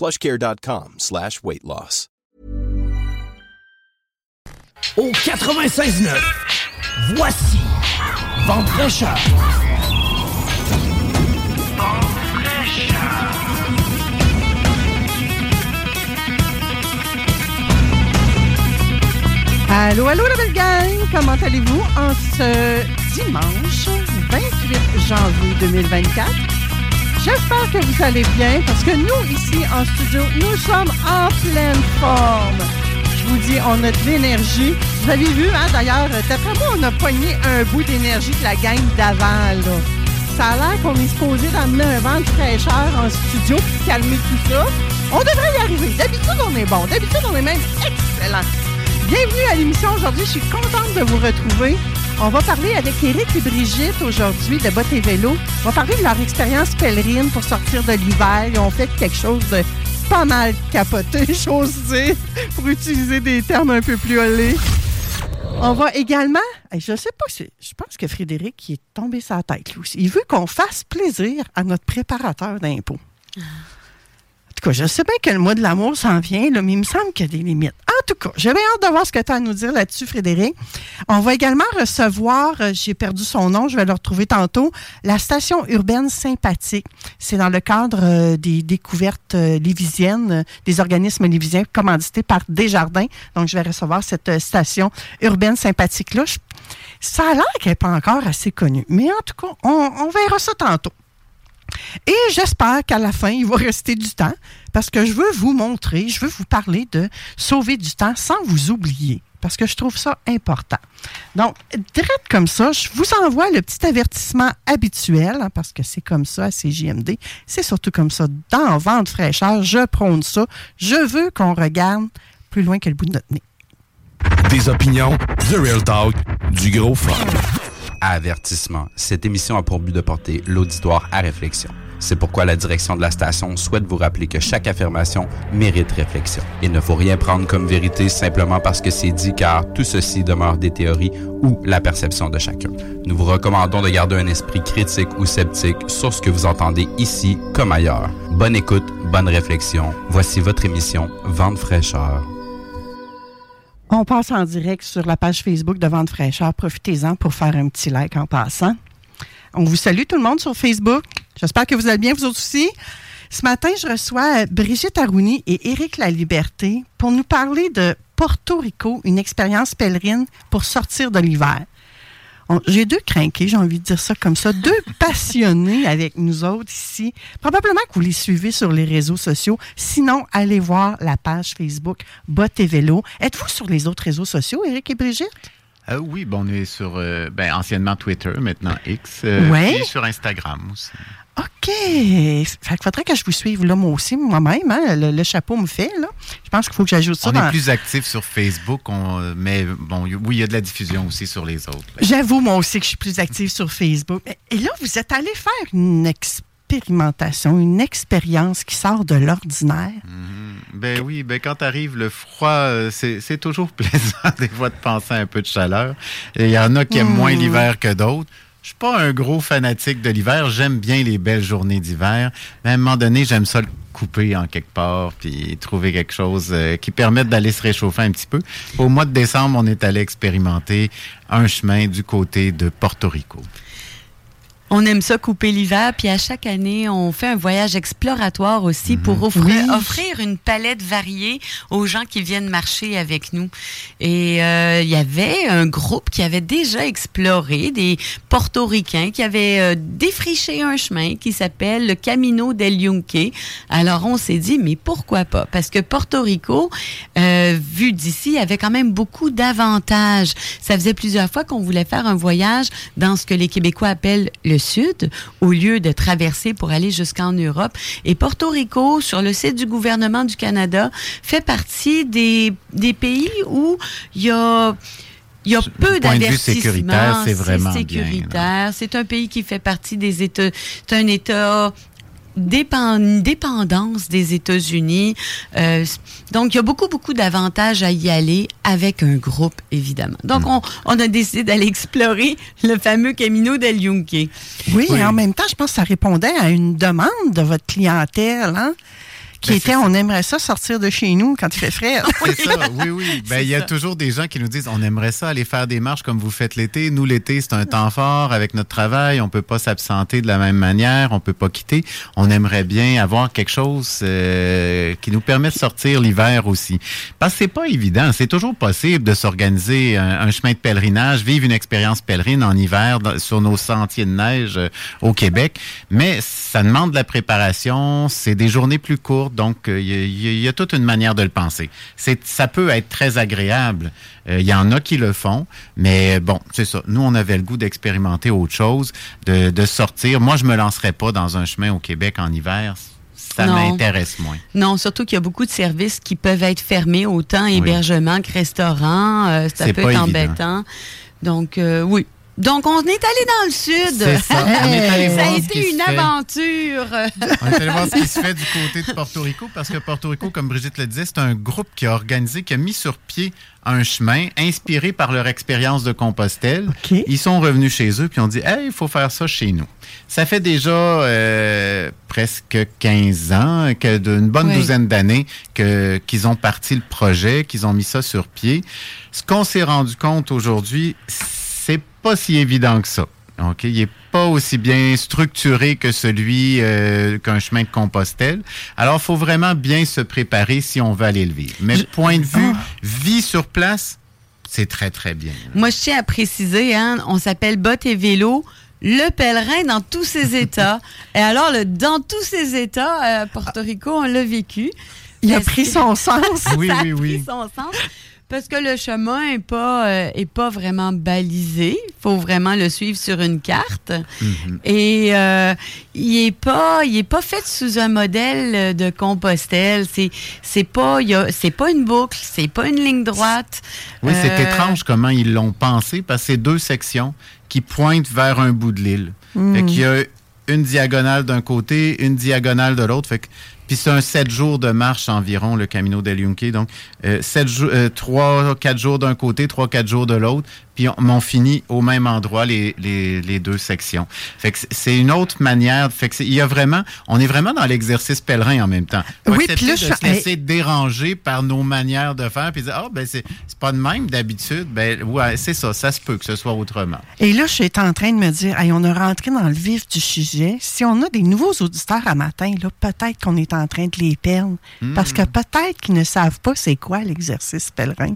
plushcare.com slash weight loss. Au 96.9, voici Vente fraîcheur. Allô, allô, la belle gang! Comment allez-vous en ce dimanche 28 janvier 2024? J'espère que vous allez bien parce que nous, ici en studio, nous sommes en pleine forme. Je vous dis, on a de l'énergie. Vous avez vu, hein, d'ailleurs, d'après moi, on a pogné un bout d'énergie de la gang d'avant. Ça a l'air qu'on est supposé d'amener un vent de fraîcheur en studio pour calmer tout ça. On devrait y arriver. D'habitude, on est bon. D'habitude, on est même excellent. Bienvenue à l'émission aujourd'hui. Je suis contente de vous retrouver. On va parler avec Eric et Brigitte aujourd'hui de Bottes et Vélo. On va parler de leur expérience pèlerine pour sortir de l'hiver. Ils ont fait quelque chose de pas mal capoté, j'ose dire, pour utiliser des termes un peu plus olés. On va également, je sais pas, je pense que Frédéric est tombé sa tête lui aussi. Il veut qu'on fasse plaisir à notre préparateur d'impôts. Tout cas, je sais bien que le mois de l'amour s'en vient, là, mais il me semble qu'il y a des limites. En tout cas, j'ai hâte de voir ce que tu as à nous dire là-dessus, Frédéric. On va également recevoir, euh, j'ai perdu son nom, je vais le retrouver tantôt, la station urbaine sympathique. C'est dans le cadre euh, des découvertes euh, lévisiennes, des organismes lévisiens commandités par Desjardins. Donc, je vais recevoir cette station urbaine sympathique-là. Ça a l'air qu'elle n'est pas encore assez connue. Mais en tout cas, on, on verra ça tantôt. Et j'espère qu'à la fin, il va rester du temps parce que je veux vous montrer, je veux vous parler de sauver du temps sans vous oublier parce que je trouve ça important. Donc, direct comme ça, je vous envoie le petit avertissement habituel hein, parce que c'est comme ça à CJMD. C'est surtout comme ça dans Vente fraîcheur. Je prône ça. Je veux qu'on regarde plus loin que le bout de notre nez. Des opinions, The Real Talk, du gros fun. Avertissement. Cette émission a pour but de porter l'auditoire à réflexion. C'est pourquoi la direction de la station souhaite vous rappeler que chaque affirmation mérite réflexion. Il ne faut rien prendre comme vérité simplement parce que c'est dit car tout ceci demeure des théories ou la perception de chacun. Nous vous recommandons de garder un esprit critique ou sceptique sur ce que vous entendez ici comme ailleurs. Bonne écoute, bonne réflexion. Voici votre émission Vente fraîcheur. On passe en direct sur la page Facebook de Vente fraîcheur. Profitez-en pour faire un petit like en passant. On vous salue tout le monde sur Facebook. J'espère que vous allez bien, vous aussi. Ce matin, je reçois Brigitte Arouni et Éric Laliberté pour nous parler de Porto Rico, une expérience pèlerine pour sortir de l'hiver. On- J'ai deux crinqués, j'ai envie de dire ça comme ça, deux passionnés avec nous autres ici. Probablement que vous les suivez sur les réseaux sociaux. Sinon, allez voir la page Facebook Bot et Vélo. Êtes-vous sur les autres réseaux sociaux, Éric et Brigitte? Euh, oui, bon, on est sur euh, ben, anciennement Twitter, maintenant X. euh, Ouais. Et sur Instagram aussi. OK. Fait qu'il faudrait que je vous suive là, moi aussi, moi-même. hein. Le, le chapeau me fait, là. Je pense qu'il faut que j'ajoute ça on dans... est plus actif sur Facebook, on, mais bon, oui, il y a de la diffusion aussi sur les autres. J'avoue, moi aussi, que je suis plus active sur Facebook. Et là, vous êtes allé faire une expérimentation, une expérience qui sort de l'ordinaire. Ben oui, ben quand arrive le froid, euh, c'est toujours plaisant des fois de penser à un peu de chaleur. Il y en a qui aiment Mm. moins l'hiver que d'autres. Je suis pas un gros fanatique de l'hiver. J'aime bien les belles journées d'hiver. Mais à un moment donné, j'aime ça le couper en quelque part puis trouver quelque chose euh, qui permette d'aller se réchauffer un petit peu. Au mois de décembre, on est allé expérimenter un chemin du côté de Porto Rico. On aime ça couper l'hiver, puis à chaque année, on fait un voyage exploratoire aussi pour Mhm. offrir, offrir une palette variée aux gens qui viennent marcher avec nous. Et euh, il y avait un groupe qui avait déjà exploré, des portoricains qui avaient euh, défriché un chemin qui s'appelle le Camino del Yunque. Alors on s'est dit, mais pourquoi pas? Parce que Porto Rico, euh, vu d'ici, avait quand même beaucoup d'avantages. Ça faisait plusieurs fois qu'on voulait faire un voyage dans ce que les Québécois appellent le Sud, au lieu de traverser pour aller jusqu'en Europe. Et Porto Rico, sur le site du gouvernement du Canada, fait partie des, des pays où il y a... Il y a peu d'avertissements. sécuritaire, c'est vraiment sécuritaire. C'est un pays qui fait partie des États. C'est un État une dépendance des États-Unis. Euh, donc, il y a beaucoup, beaucoup d'avantages à y aller avec un groupe, évidemment. Donc, on, on a décidé d'aller explorer le fameux Camino del Yunque. Oui, et en même temps, je pense que ça répondait à une demande de votre clientèle, hein? Qui Ben, était, on aimerait ça sortir de chez nous quand il fait frais. C'est ça, oui, oui. Ben, il y a ça. toujours des gens qui nous disent on aimerait ça aller faire des marches comme vous faites l'été. Nous, l'été, c'est un temps fort avec notre travail. On peut pas s'absenter de la même manière. On peut pas quitter. On aimerait bien avoir quelque chose euh, qui nous permet de sortir l'hiver aussi. Parce que c'est pas évident. C'est toujours possible de s'organiser un, un chemin de pèlerinage, vivre une expérience pèlerine en hiver dans- sur nos sentiers de neige euh, au Québec. Mais ça demande de la préparation. C'est des journées plus courtes. Donc, euh, il y, a- y toute une manière de le penser. C'est, ça peut être très agréable. Euh, Il y en a qui le font, mais bon, c'est ça. Nous, on avait le goût d'expérimenter autre chose, de, de sortir. Moi, je me lancerais pas dans un chemin au Québec en hiver. Ça m'intéresse moins. Non, surtout qu'il y a beaucoup de services qui peuvent être fermés, autant hébergement que restaurant. Euh, ça C'est peut pas être évident. embêtant. Donc, euh, oui. Donc, on est allé dans le sud. Ça. On est allé Ça a voir été une fait. aventure. On est allé voir ce qui se fait du côté de Porto Rico parce que Porto Rico, comme Brigitte le disait, c'est un groupe qui a organisé, qui a mis sur pied un chemin inspiré par leur expérience de Compostelle. Ils sont revenus chez eux puis ont dit Hey, il faut faire ça chez nous. Ça fait déjà euh, presque 15 ans, que d'une bonne Oui. douzaine d'années que, qu'ils ont parti le projet, qu'ils ont mis ça sur pied. Ce qu'on s'est rendu compte aujourd'hui, c'est pas si évident que ça. OK? Il n'est pas aussi bien structuré que celui euh, qu'un chemin de Compostelle. Alors, il faut vraiment bien se préparer si on veut aller le vivre. Mais point de vue, vie sur place, c'est très, très bien. Moi, je tiens à préciser, hein, on s'appelle Bottes et Vélo. Le pèlerin dans tous ses états. Et alors, le, dans tous ses états, à Porto Rico, on l'a vécu. Il a pris que- son sens. Oui, ça a oui, pris oui. son sens. Parce que le chemin n'est pas, euh, est pas vraiment balisé. Il faut vraiment le suivre sur une carte. Mhm. Et euh, il n'est pas, il est pas fait sous un modèle de Compostelle. C'est, c'est pas, y a- c'est pas une boucle, c'est pas une ligne droite. Oui, c'est Euh, étrange comment ils l'ont pensé parce que c'est deux sections qui pointent vers un bout de l'île. Fait qu'il y a une diagonale d'un côté, une diagonale de l'autre. Fait que puis c'est un sept jours de marche environ, le Camino del Yunque. Donc, euh, sept jours, euh, trois, quatre jours d'un côté, trois, quatre jours de l'autre. Puis on, on finit au même endroit les, les, les deux sections. Fait que c'est- une autre manière. Fait que il y a vraiment, on est vraiment dans l'exercice pèlerin en même temps. Faut Oui, puis là, de je se laisser déranger par nos manières de faire, puis dire ah ben c'est pas de même d'habitude. Ben ouais, c'est ça, ça se peut que ce soit autrement. Et là, je suis en train de me dire, hey, on a rentré dans le vif du sujet. Si on a des nouveaux auditeurs à matin, là, peut-être qu'on est en train de les perdre. Parce que peut-être qu'ils ne savent pas c'est quoi l'exercice pèlerin.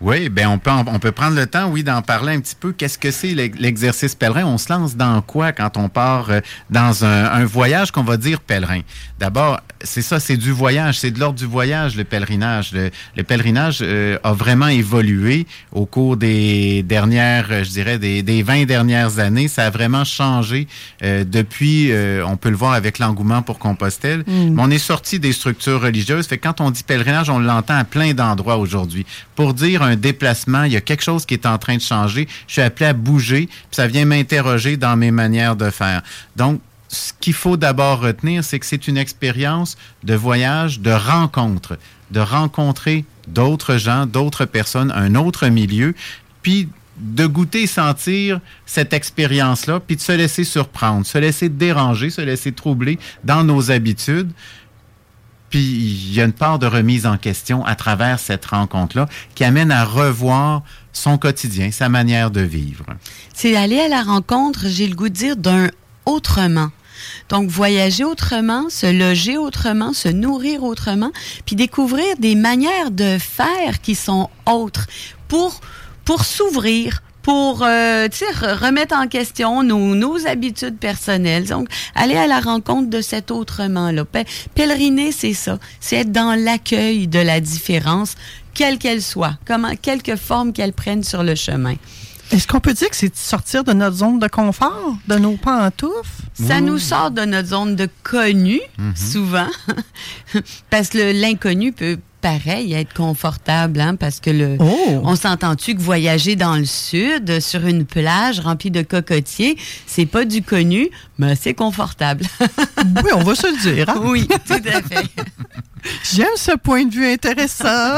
Oui, ben on peut on peut prendre le temps, oui, d'en parler un petit peu. Qu'est-ce que c'est l'ex- l'exercice pèlerin? On se lance dans quoi quand on part euh, dans un, un voyage qu'on va dire pèlerin? D'abord, c'est ça, c'est du voyage, c'est de l'ordre du voyage le pèlerinage. Le, le pèlerinage euh, a vraiment évolué au cours des dernières, je dirais, des, des 20 dernières années. Ça a vraiment changé euh, depuis. euh, on peut le voir avec l'engouement pour Compostelle. Mais on est sorti des structures religieuses. Fait que quand on dit pèlerinage, on l'entend à plein d'endroits aujourd'hui. Pour dire un déplacement, il y a quelque chose qui est en train de changer. Je suis appelé à bouger, puis ça vient m'interroger dans mes manières de faire. Donc, ce qu'il faut d'abord retenir, c'est que c'est une expérience de voyage, de rencontre, de rencontrer d'autres gens, d'autres personnes, un autre milieu, puis de goûter et sentir cette expérience-là, puis de se laisser surprendre, se laisser déranger, se laisser troubler dans nos habitudes. Puis il y a une part de remise en question à travers cette rencontre-là qui amène à revoir son quotidien, sa manière de vivre. C'est aller à la rencontre, j'ai le goût de dire, d'un autrement. Donc, voyager autrement, se loger autrement, se nourrir autrement, puis découvrir des manières de faire qui sont autres pour, pour s'ouvrir, pour euh, remettre en question nos, nos, habitudes personnelles. Donc, aller à la rencontre de cet autrement-là. Pèleriner, c'est ça. C'est être dans l'accueil de la différence, quelle qu'elle soit, comment, quelque forme qu'elle prenne sur le chemin. Est-ce qu'on peut dire que c'est sortir de notre zone de confort, de nos pantoufles? Ça nous sort de notre zone de connu, mhm. souvent, parce que l'inconnu peut pareil, être confortable, hein, parce que le, oh! on s'entend-tu que voyager dans le sud, sur une plage remplie de cocotiers, c'est pas du connu, mais c'est confortable. oui, on va se le dire. Hein? Oui, tout à fait. J'aime ce point de vue intéressant.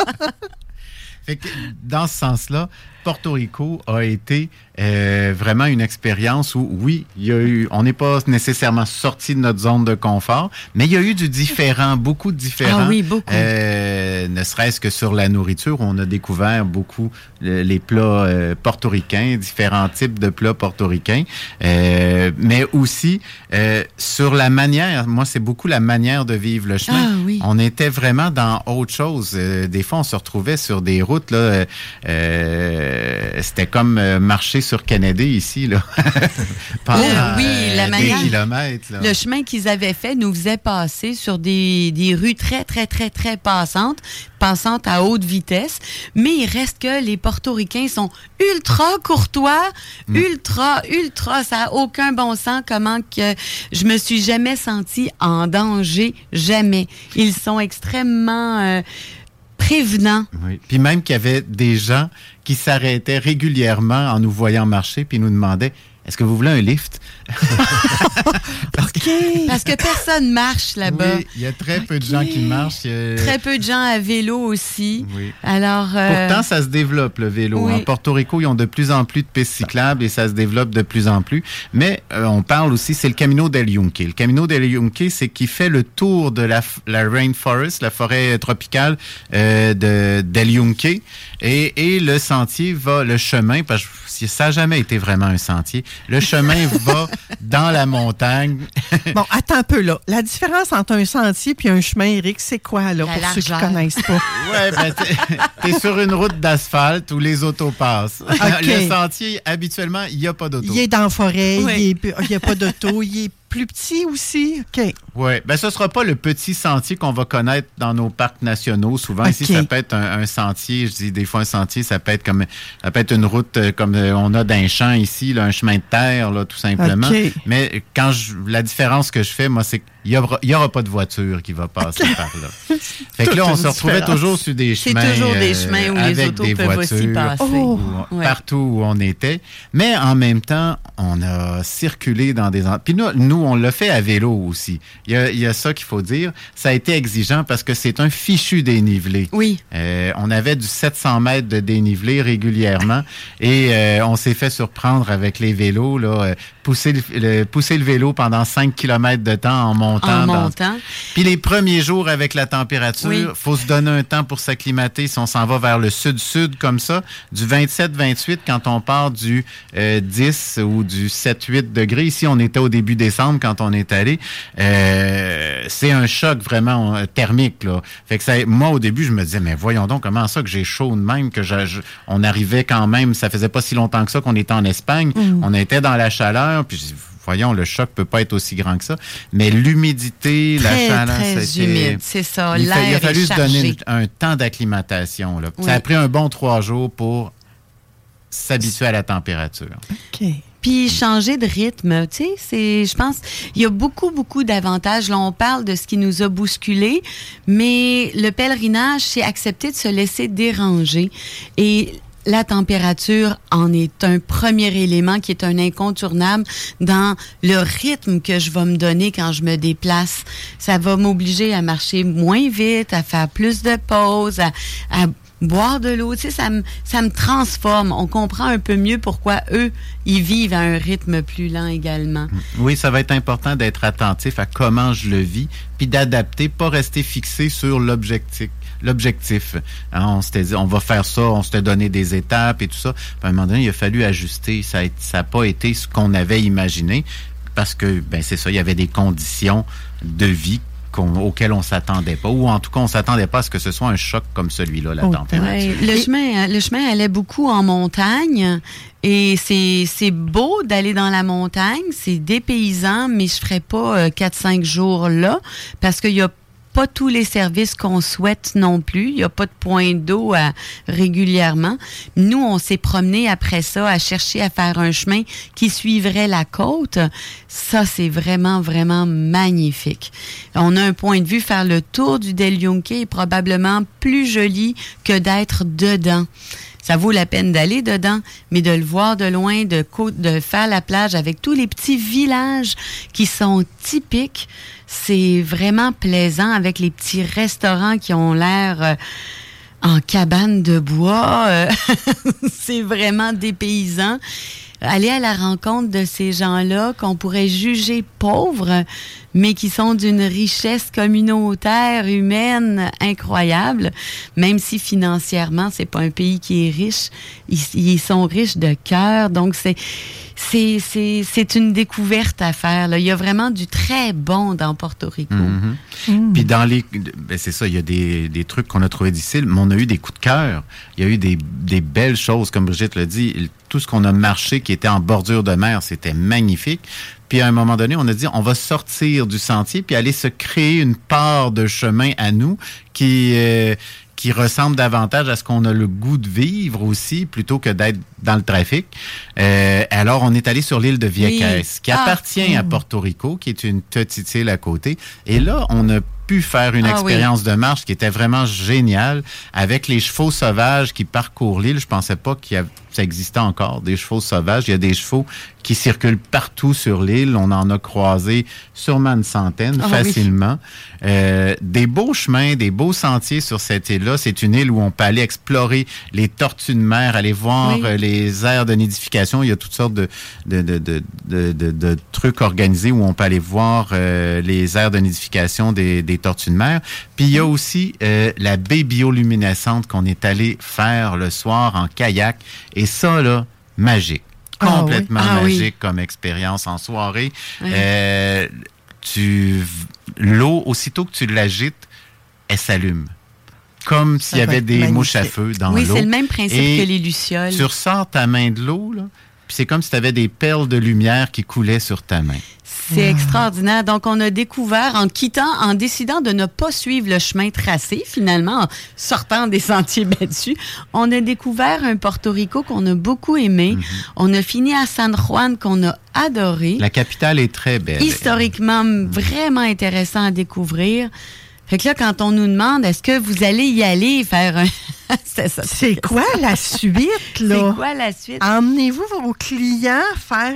dans ce sens-là, Porto Rico a été euh, vraiment une expérience où, oui, il y a eu, on n'est pas nécessairement sorti de notre zone de confort, mais il y a eu du différent, beaucoup de différents. Ah oui, beaucoup. Euh, ne serait-ce que sur la nourriture, on a découvert beaucoup les plats euh, portoricains, différents types de plats portoricains, euh, mais aussi euh, sur la manière. Moi, c'est beaucoup la manière de vivre le chemin. Ah, oui. On était vraiment dans autre chose. des fois, on se retrouvait sur des routes là. C'était comme marcher sur Kennedy ici, là. Pendant, oui, la manière, kilomètres, Le chemin qu'ils avaient fait nous faisait passer sur des, des rues très, très, très, très passantes, passantes à haute vitesse. Mais il reste que les portoricains sont ultra courtois, mm. ultra, ultra. Ça n'a aucun bon sens comment que je me suis jamais sentie en danger. Jamais. Ils sont extrêmement... Euh, prévenants. Oui. Puis même qu'il y avait des gens qui s'arrêtaient régulièrement en nous voyant marcher, puis nous demandaient est-ce que vous voulez un lift? Parce, que... Parce que personne marche là-bas. Oui, il y a très peu de gens qui marchent. Très peu de gens à vélo aussi. Oui. Alors, euh, Pourtant, ça se développe, le vélo. En Porto Rico, ils ont de plus en plus de pistes cyclables et ça se développe de plus en plus. Mais euh, on parle aussi, c'est le Camino del Yunque. Le Camino del Yunque, c'est qui fait le tour de la, la rainforest, la forêt tropicale euh, de del Yunque. Et, et le sentier va, le chemin, parce que ça n'a jamais été vraiment un sentier, le chemin va dans la montagne. bon, attends un peu là. La différence entre un sentier et un chemin, Eric, c'est quoi là, pour ceux qui ne connaissent pas? ouais, ben, t'es es sur une route d'asphalte où les autos passent. Le sentier, habituellement, il n'y a pas d'auto. Il est dans la forêt, il n'y a pas d'auto, il est plus petit aussi? OK. Oui. Ben, ce ne sera pas le petit sentier qu'on va connaître dans nos parcs nationaux. Souvent, ici, ça peut être un, sentier. Je dis des fois un sentier, ça peut être comme ça peut être une route euh, comme euh, on a d'un champ ici, un chemin de terre, là, tout simplement. Mais quand je, la différence que je fais, moi, c'est qu'il n'y aura, pas de voiture qui va passer par là. Fait que là, on se retrouvait toujours sur des chemins. C'est toujours des euh, chemins où les autos peuvent aussi passer. Oh. Partout où on était. Mais en même temps, on a circulé dans des... Puis nous, nous on l'a fait à vélo aussi. Il y a, ça qu'il faut dire. Ça a été exigeant parce que c'est un fichu dénivelé. Oui. Euh, on avait du 700 mètres de dénivelé régulièrement et euh, on s'est fait surprendre avec les vélos. Là, euh, pousser, le, pousser le vélo pendant 5 km de temps en montant. En montant. Puis les premiers jours avec la température, il faut se donner un temps pour s'acclimater si on s'en va vers le sud-sud comme ça. Du 27-28, quand on part du 10 ou du 7-8 degrés. Ici, on était au début décembre quand on est allé. Euh, c'est un choc vraiment euh, thermique. Là. Fait que ça, moi, au début, je me disais, mais voyons donc, comment ça que j'ai chaud de même, que on arrivait quand même, ça faisait pas si longtemps que ça qu'on était en Espagne. Mm. On était dans la chaleur, puis voyons, le choc peut pas être aussi grand que ça. Mais l'humidité, la chaleur, très humide, c'est ça. Il, il a fallu se donner un temps d'acclimatation. Ça a pris un bon trois jours pour s'habituer à la température. OK. Puis changer de rythme, tu sais, c'est, je pense, il y a beaucoup, beaucoup d'avantages. Là, on parle de ce qui nous a bousculé, mais le pèlerinage, c'est accepter de se laisser déranger. Et la température en est un premier élément qui est un incontournable dans le rythme que je vais me donner quand je me déplace. Ça va m'obliger à marcher moins vite, à faire plus de pauses, à, à boire de l'eau, tu sais, ça me, ça me transforme. On comprend un peu mieux pourquoi eux, ils vivent à un rythme plus lent également. Oui, ça va être important d'être attentif à comment je le vis, puis d'adapter, pas rester fixé sur l'objectif. L'objectif. Hein, on s'était dit, on va faire ça, on s'était donné des étapes et tout ça. à un moment donné, il a fallu ajuster. Ça n'a pas été ce qu'on avait imaginé parce que, ben c'est ça, il y avait des conditions de vie auquel on s'attendait pas, ou en tout cas, on s'attendait pas à ce que ce soit un choc comme celui-là, la température. le, chemin, le chemin allait beaucoup en montagne. Et c'est beau d'aller dans la montagne, c'est dépaysant, mais je ferais pas 4-5 euh, jours là parce qu'il y a pas tous les services qu'on souhaite non plus. Il n'y a pas de point d'eau régulièrement. Nous, on s'est promené après ça à chercher à faire un chemin qui suivrait la côte. Ça, c'est vraiment, vraiment magnifique. On a un point de vue, faire le tour du Del Yunque est probablement plus joli que d'être dedans ça vaut la peine d'aller dedans, mais de le voir de loin, de, de faire la plage avec tous les petits villages qui sont typiques, c'est vraiment plaisant avec les petits restaurants qui ont l'air euh, en cabane de bois. Euh, c'est vraiment dépaysant aller à la rencontre de ces gens-là qu'on pourrait juger pauvres, mais qui sont d'une richesse communautaire, humaine incroyable, même si financièrement, c'est pas un pays qui est riche, ils, sont riches de cœur. Donc, c'est c'est une découverte à faire. Là. Il y a vraiment du très bon dans Porto Rico. Mm-hmm. Mm. Puis dans les... Ben c'est ça, il y a des, des trucs qu'on a trouvés difficiles, mais on a eu des coups de cœur. Il y a eu des, des belles choses, comme Brigitte l'a dit. Tout ce qu'on a marché qui était en bordure de mer, c'était magnifique. Puis à un moment donné, on a dit, on va sortir du sentier puis aller se créer une part de chemin à nous qui... Euh, qui ressemble davantage à ce qu'on a le goût de vivre aussi, plutôt que d'être dans le trafic. Euh, alors, on est allé sur l'île de Vieques, qui ah. appartient à mm. Porto Rico, qui est une petite île à côté. Et là, on a pu faire une ah expérience de marche qui était vraiment géniale avec les chevaux sauvages qui parcourent l'île. Je pensais pas qu'il y avait ça existait encore, des chevaux sauvages. Il y a des chevaux qui circulent partout sur l'île. On en a croisé sûrement une centaine ah facilement. Euh, des beaux chemins, des beaux sentiers sur cette île-là. C'est une île où on peut aller explorer les tortues de mer, aller voir euh, les aires de nidification. Il y a toutes sortes de, de, de, de, de trucs organisés où on peut aller voir euh, les aires de nidification des, des, tortues de mer. Puis il y a aussi la baie bioluminescente qu'on est allé faire le soir en kayak. Et et ça, là, magique. Ah Complètement ah magique comme expérience en soirée. Euh, tu L'eau, aussitôt que tu l'agites, elle s'allume. Comme s'il y avait des mouches à feu dans l'eau. Oui, c'est le même principe que les lucioles. Tu ressors ta main de l'eau, là, puis c'est comme si tu avais des perles de lumière qui coulaient sur ta main. C'est extraordinaire. Donc, on a découvert, en quittant, en décidant de ne pas suivre le chemin tracé, finalement, en sortant des sentiers battus, on a découvert un Porto Rico qu'on a beaucoup aimé. Mhm. On a fini à San Juan qu'on a adoré. La capitale est très belle. Historiquement, vraiment intéressant à découvrir. Fait que là, quand on nous demande, est-ce que vous allez y aller faire un... C'est quoi la suite, là? C'est quoi la suite? Emmenez-vous vos clients faire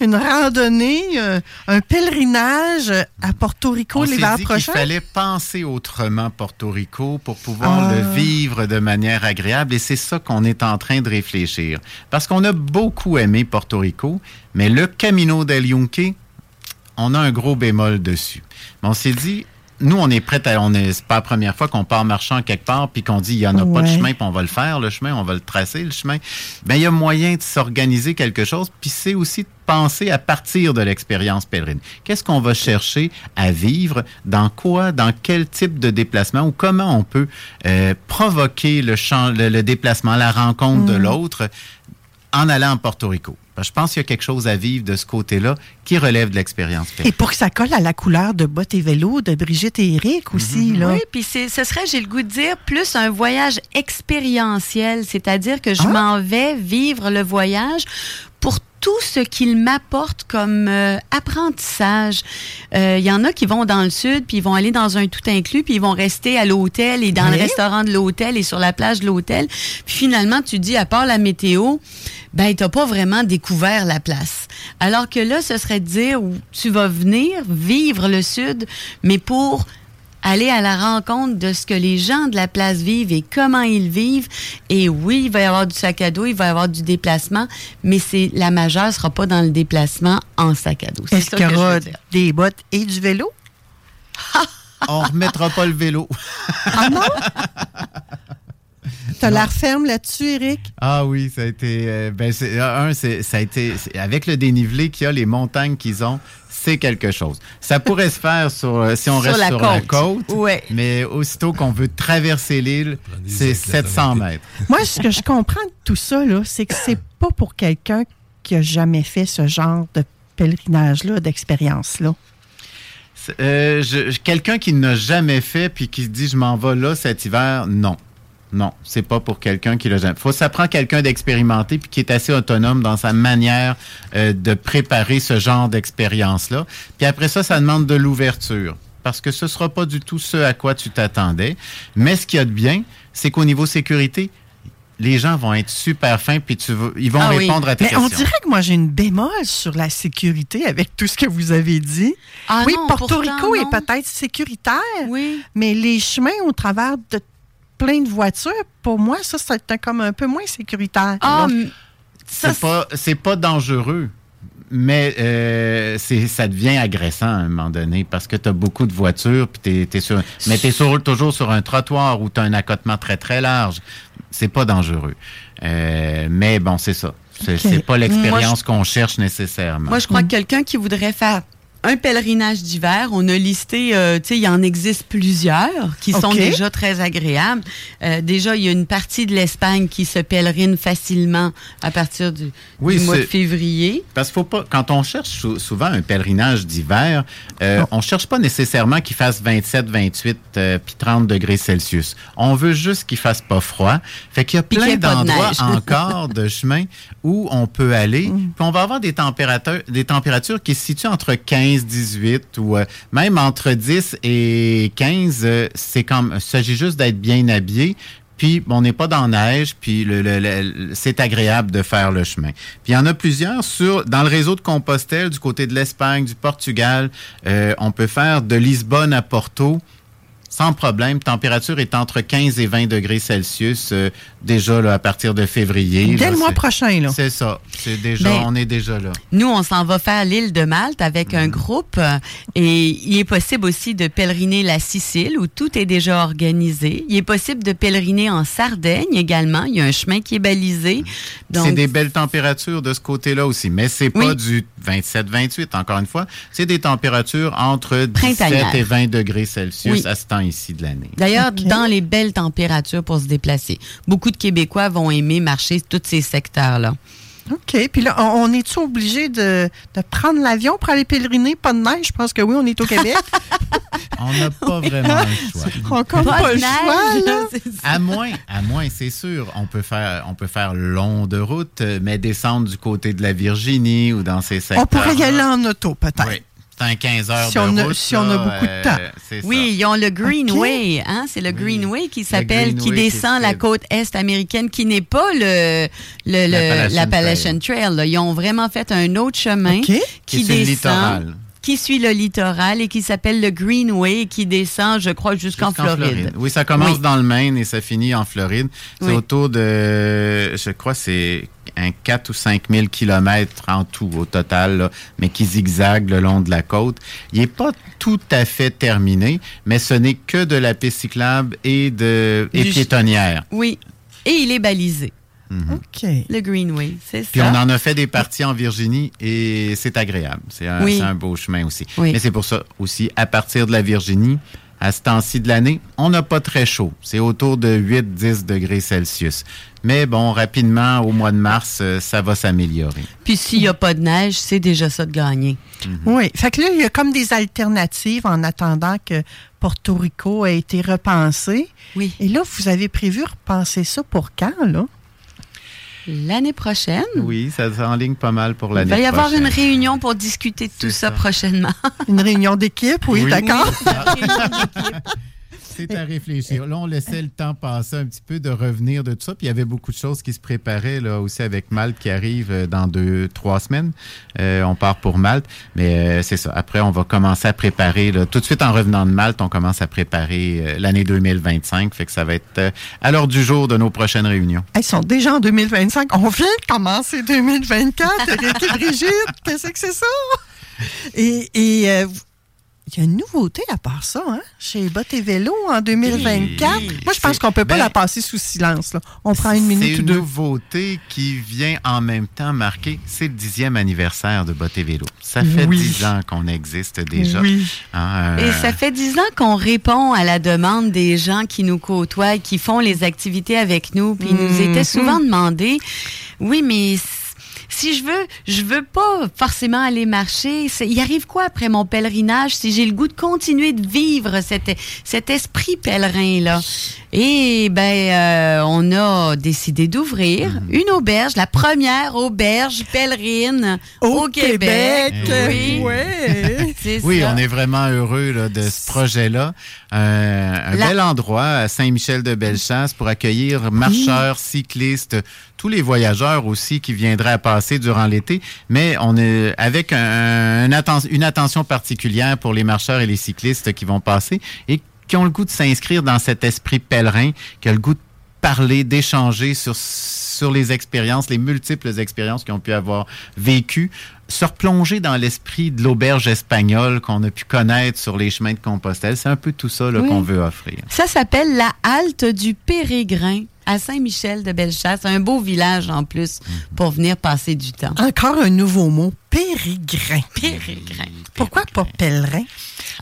une randonnée, euh, un pèlerinage à Porto Rico l'hiver prochain? Il fallait penser autrement Porto Rico pour pouvoir le ah. vivre de manière agréable et c'est ça qu'on est en train de réfléchir. Parce qu'on a beaucoup aimé Porto Rico, mais le Camino del Yunque, on a un gros bémol dessus. Mais on s'est dit, nous, on est prêts à. On est, pas la première fois qu'on part marchant quelque part puis qu'on dit il n'y en a pas de chemin, puis on va le faire, le chemin, on va le tracer, le chemin. Bien, il y a moyen de s'organiser quelque chose, puis c'est aussi de penser à partir de l'expérience pèlerine. Qu'est-ce qu'on va chercher à vivre? Dans quoi? Dans quel type de déplacement? Ou comment on peut euh, provoquer le, champ, le, déplacement, la rencontre de mm. l'autre? En allant en Porto Rico? Je pense qu'il y a quelque chose à vivre de ce côté-là qui relève de l'expérience. Et pour que ça colle à la couleur de bottes et vélos de Brigitte et Eric aussi. Mhm. là. Oui, puis ce serait, j'ai le goût de dire, plus un voyage expérientiel, c'est-à-dire que je ah. m'en vais vivre le voyage pour tout ce qu'il m'apporte comme euh, apprentissage. Il euh, y en a qui vont dans le sud, puis ils vont aller dans un tout inclus, puis ils vont rester à l'hôtel et dans le restaurant de l'hôtel et sur la plage de l'hôtel. Puis finalement, tu dis, à part la météo, ben t'as pas vraiment découvert la place. Alors que là, ce serait de dire, tu vas venir vivre le sud, mais pour aller à la rencontre de ce que les gens de la place vivent et comment ils vivent. Et oui, il va y avoir du sac à dos, il va y avoir du déplacement, mais c'est la majeure sera pas dans le déplacement en sac à dos. Est-ce qu'il y aura des bottes et du vélo? On remettra pas le vélo. Ah non? T'as l'air ferme là-dessus, Eric? Ah oui, ça a été. euh, ben, un, c'est, ça a été. c'est- avec le dénivelé qu'il y a, les montagnes qu'ils ont, c'est quelque chose. Ça pourrait se faire sur, euh, si on Sur reste la sur la côte. Ouais. Mais aussitôt qu'on veut traverser l'île, c'est 700 mètres. Moi, ce que je comprends de tout ça, là, c'est que c'est pas pour quelqu'un qui a jamais fait ce genre de pèlerinage-là, d'expérience-là. Euh, quelqu'un qui n'a jamais fait puis qui se dit je m'en vais là cet hiver, non. Non, c'est pas pour quelqu'un qui l'a jamais. Faut ça prend quelqu'un d'expérimenté puis qui est assez autonome dans sa manière euh, de préparer ce genre d'expérience-là. Puis après ça, ça demande de l'ouverture parce que ce sera pas du tout ce à quoi tu t'attendais. Mais ce qu'il y a de bien, c'est qu'au niveau sécurité, les gens vont être super fins puis tu ils vont Ah oui. répondre à tes Mais questions. on dirait que moi, j'ai une bémol sur la sécurité avec tout ce que vous avez dit. Ah oui, non, Porto pourtant, Rico est peut-être sécuritaire, Oui. mais les chemins au travers de plein de voitures, pour moi, ça, c'est un- comme un peu moins sécuritaire. Ah, c'est pas c'est pas dangereux mais euh, c'est ça devient agressant à un moment donné parce que tu as beaucoup de voitures puis t'es, t'es sur mais tu es toujours sur un trottoir où tu as un accotement très très large. C'est pas dangereux. Euh, mais bon c'est ça. C'est, pas l'expérience qu'on cherche nécessairement. Moi, je crois que quelqu'un qui voudrait faire un pèlerinage d'hiver, on a listé, euh, tu sais, il y en existe plusieurs qui sont déjà très agréables. Euh, déjà, il y a une partie de l'Espagne qui se pèlerine facilement à partir du, Oui, du mois de février. Parce qu'il faut pas, quand on cherche sou- souvent un pèlerinage d'hiver, euh, on cherche pas nécessairement qu'il fasse 27, 28 euh, puis 30 degrés Celsius. On veut juste qu'il fasse pas froid. Fait qu'il y a plein de d'endroits encore de chemins où on peut aller. Mm. Puis on va avoir des températures, des températures qui se situent entre 15, 18 ou euh, même entre 10 et 15. euh, c'est comme, il s'agit juste d'être bien habillé. Puis on n'est pas dans la neige, puis le- le- le- c'est agréable de faire le chemin. Puis il y en a plusieurs sur dans le réseau de Compostelle, du côté de l'Espagne, du Portugal. euh, on peut faire de Lisbonne à Porto sans problème. Température est entre 15 et 20 degrés Celsius euh, déjà là, à partir de février. Dès là, le mois prochain, là. C'est ça. C'est déjà, Ben, on est déjà là. Nous, on s'en va faire l'île de Malte avec Mhm. un groupe euh, et il est possible aussi de pèleriner la Sicile où tout est déjà organisé. Il est possible de pèleriner en Sardaigne également. Il y a un chemin qui est balisé. Donc, C'est des belles températures de ce côté-là aussi, mais c'est pas Oui. du 27-28, encore une fois. C'est des températures entre 17 Printanières. et 20 degrés Celsius Oui. à ce temps ici de l'année. D'ailleurs, dans les belles températures pour se déplacer. Beaucoup de Québécois vont aimer marcher tous ces secteurs-là. OK. Puis là, on, on est-tu obligé de, de prendre l'avion pour aller pèleriner? Pas de neige? Je pense que oui, on est au Québec. On n'a pas vraiment le choix. on n'a comme pas, de le choix, neige, là. ça. À moins, à moins, c'est sûr, on peut faire, on peut faire long de route, euh, mais descendre du côté de la Virginie ou dans ces secteurs. On pourrait y aller en auto, peut-être. Oui. C'est un 15 heures Si de on a- route, si on a beaucoup de euh, temps. ça. Oui, ils ont le Greenway, hein? C'est le Oui. Greenway qui Le s'appelle, qui descend la côte est américaine, qui n'est pas le, le, L'Appalachian Trail. là. Ils ont vraiment fait un autre chemin. Qui descend, littoral. qui suit le littoral et qui s'appelle le Greenway, qui descend, je crois, jusqu'en Floride. Oui, ça commence Oui. dans le Maine et ça finit en Floride. C'est Oui. autour de, je crois, c'est un 4 ou 5 000 kilomètres en tout au total, là, mais qui zigzague le long de la côte. Il n'est pas tout à fait terminé, mais ce n'est que de la piste cyclable et, de, et Du- piétonnière. Oui. Et il est balisé, OK. le Greenway, c'est Puis ça. on en a fait des parties en Virginie et c'est agréable. C'est un, Oui. c'est un beau chemin aussi. Oui. Mais c'est pour ça aussi, à partir de la Virginie, à ce temps-ci de l'année, on n'a pas très chaud. C'est autour de 8-10 degrés Celsius. Mais bon, rapidement, au mois de mars, euh, ça va s'améliorer. Puis s'il n'y a pas de neige, c'est déjà ça de gagner. Oui. Fait que là, il y a comme des alternatives en attendant que Porto Rico ait été repensé. Oui. Et là, vous avez prévu repenser ça pour quand, là? L'année prochaine, Oui, ça s'enligne pas mal pour il l'année va y avoir prochaine. une réunion pour discuter de tout ça, ça. prochainement. Une réunion d'équipe, oui, Oui. d'accord. C'est à réfléchir. Là, on laissait le temps passer un petit peu de revenir de tout ça. Puis il y avait beaucoup de choses qui se préparaient là aussi avec Malte qui arrive euh, dans deux, trois semaines. Euh, on part pour Malte. Mais euh, c'est ça. Après, on va commencer à préparer. là, tout de suite en revenant de Malte, on commence à préparer euh, l'année 2025. Fait que ça va être euh, à l'heure du jour de nos prochaines réunions. Ils sont déjà en 2025. On vient de commencer 2024. Eric et Brigitte, qu'est-ce que c'est ça? Et, et, il y a une nouveauté à part ça, hein? Chez Bot et Vélo en 2024. Oui, Moi, je pense qu'on peut pas ben, la passer sous silence. là. On prend une minute C'est une nouveauté qui vient en même temps marquer, c'est le dixième anniversaire de Botte et Vélo. Ça fait Oui. dix ans qu'on existe déjà. Oui. Hein, Et euh, ça fait dix ans qu'on répond à la demande des gens qui nous côtoient, qui font les activités avec nous. Puis ils nous Mhm. était souvent demandé, oui, mais si je veux, je veux pas forcément aller marcher. Il arrive quoi après mon pèlerinage si j'ai le goût de continuer de vivre cet, cet esprit pèlerin-là? Et ben, euh, on a décidé d'ouvrir Mhm. une auberge, la première auberge pèlerine au, Québec. Oui. Ouais. Oui, ça. on est vraiment heureux là, de ce projet-là. Euh, un La- bel endroit à Saint-Michel-de-Bellechasse pour accueillir marcheurs, cyclistes, tous les voyageurs aussi qui viendraient à passer durant l'été. Mais on est avec un- un atten- une attention particulière pour les marcheurs et les cyclistes qui vont passer et qui ont le goût de s'inscrire dans cet esprit pèlerin, qui a le goût de parler, d'échanger sur, sur les expériences, les multiples expériences qu'ils ont pu avoir vécues, se replonger dans l'esprit de l'auberge espagnole qu'on a pu connaître sur les chemins de Compostelle. C'est un peu tout ça là, Oui. qu'on veut offrir. Ça s'appelle la halte du Pérégrin à Saint-Michel de Bellechasse, un beau village en plus pour venir passer du temps. Encore un nouveau mot, pérégrin. Pérégrin. Pourquoi pas pèlerin?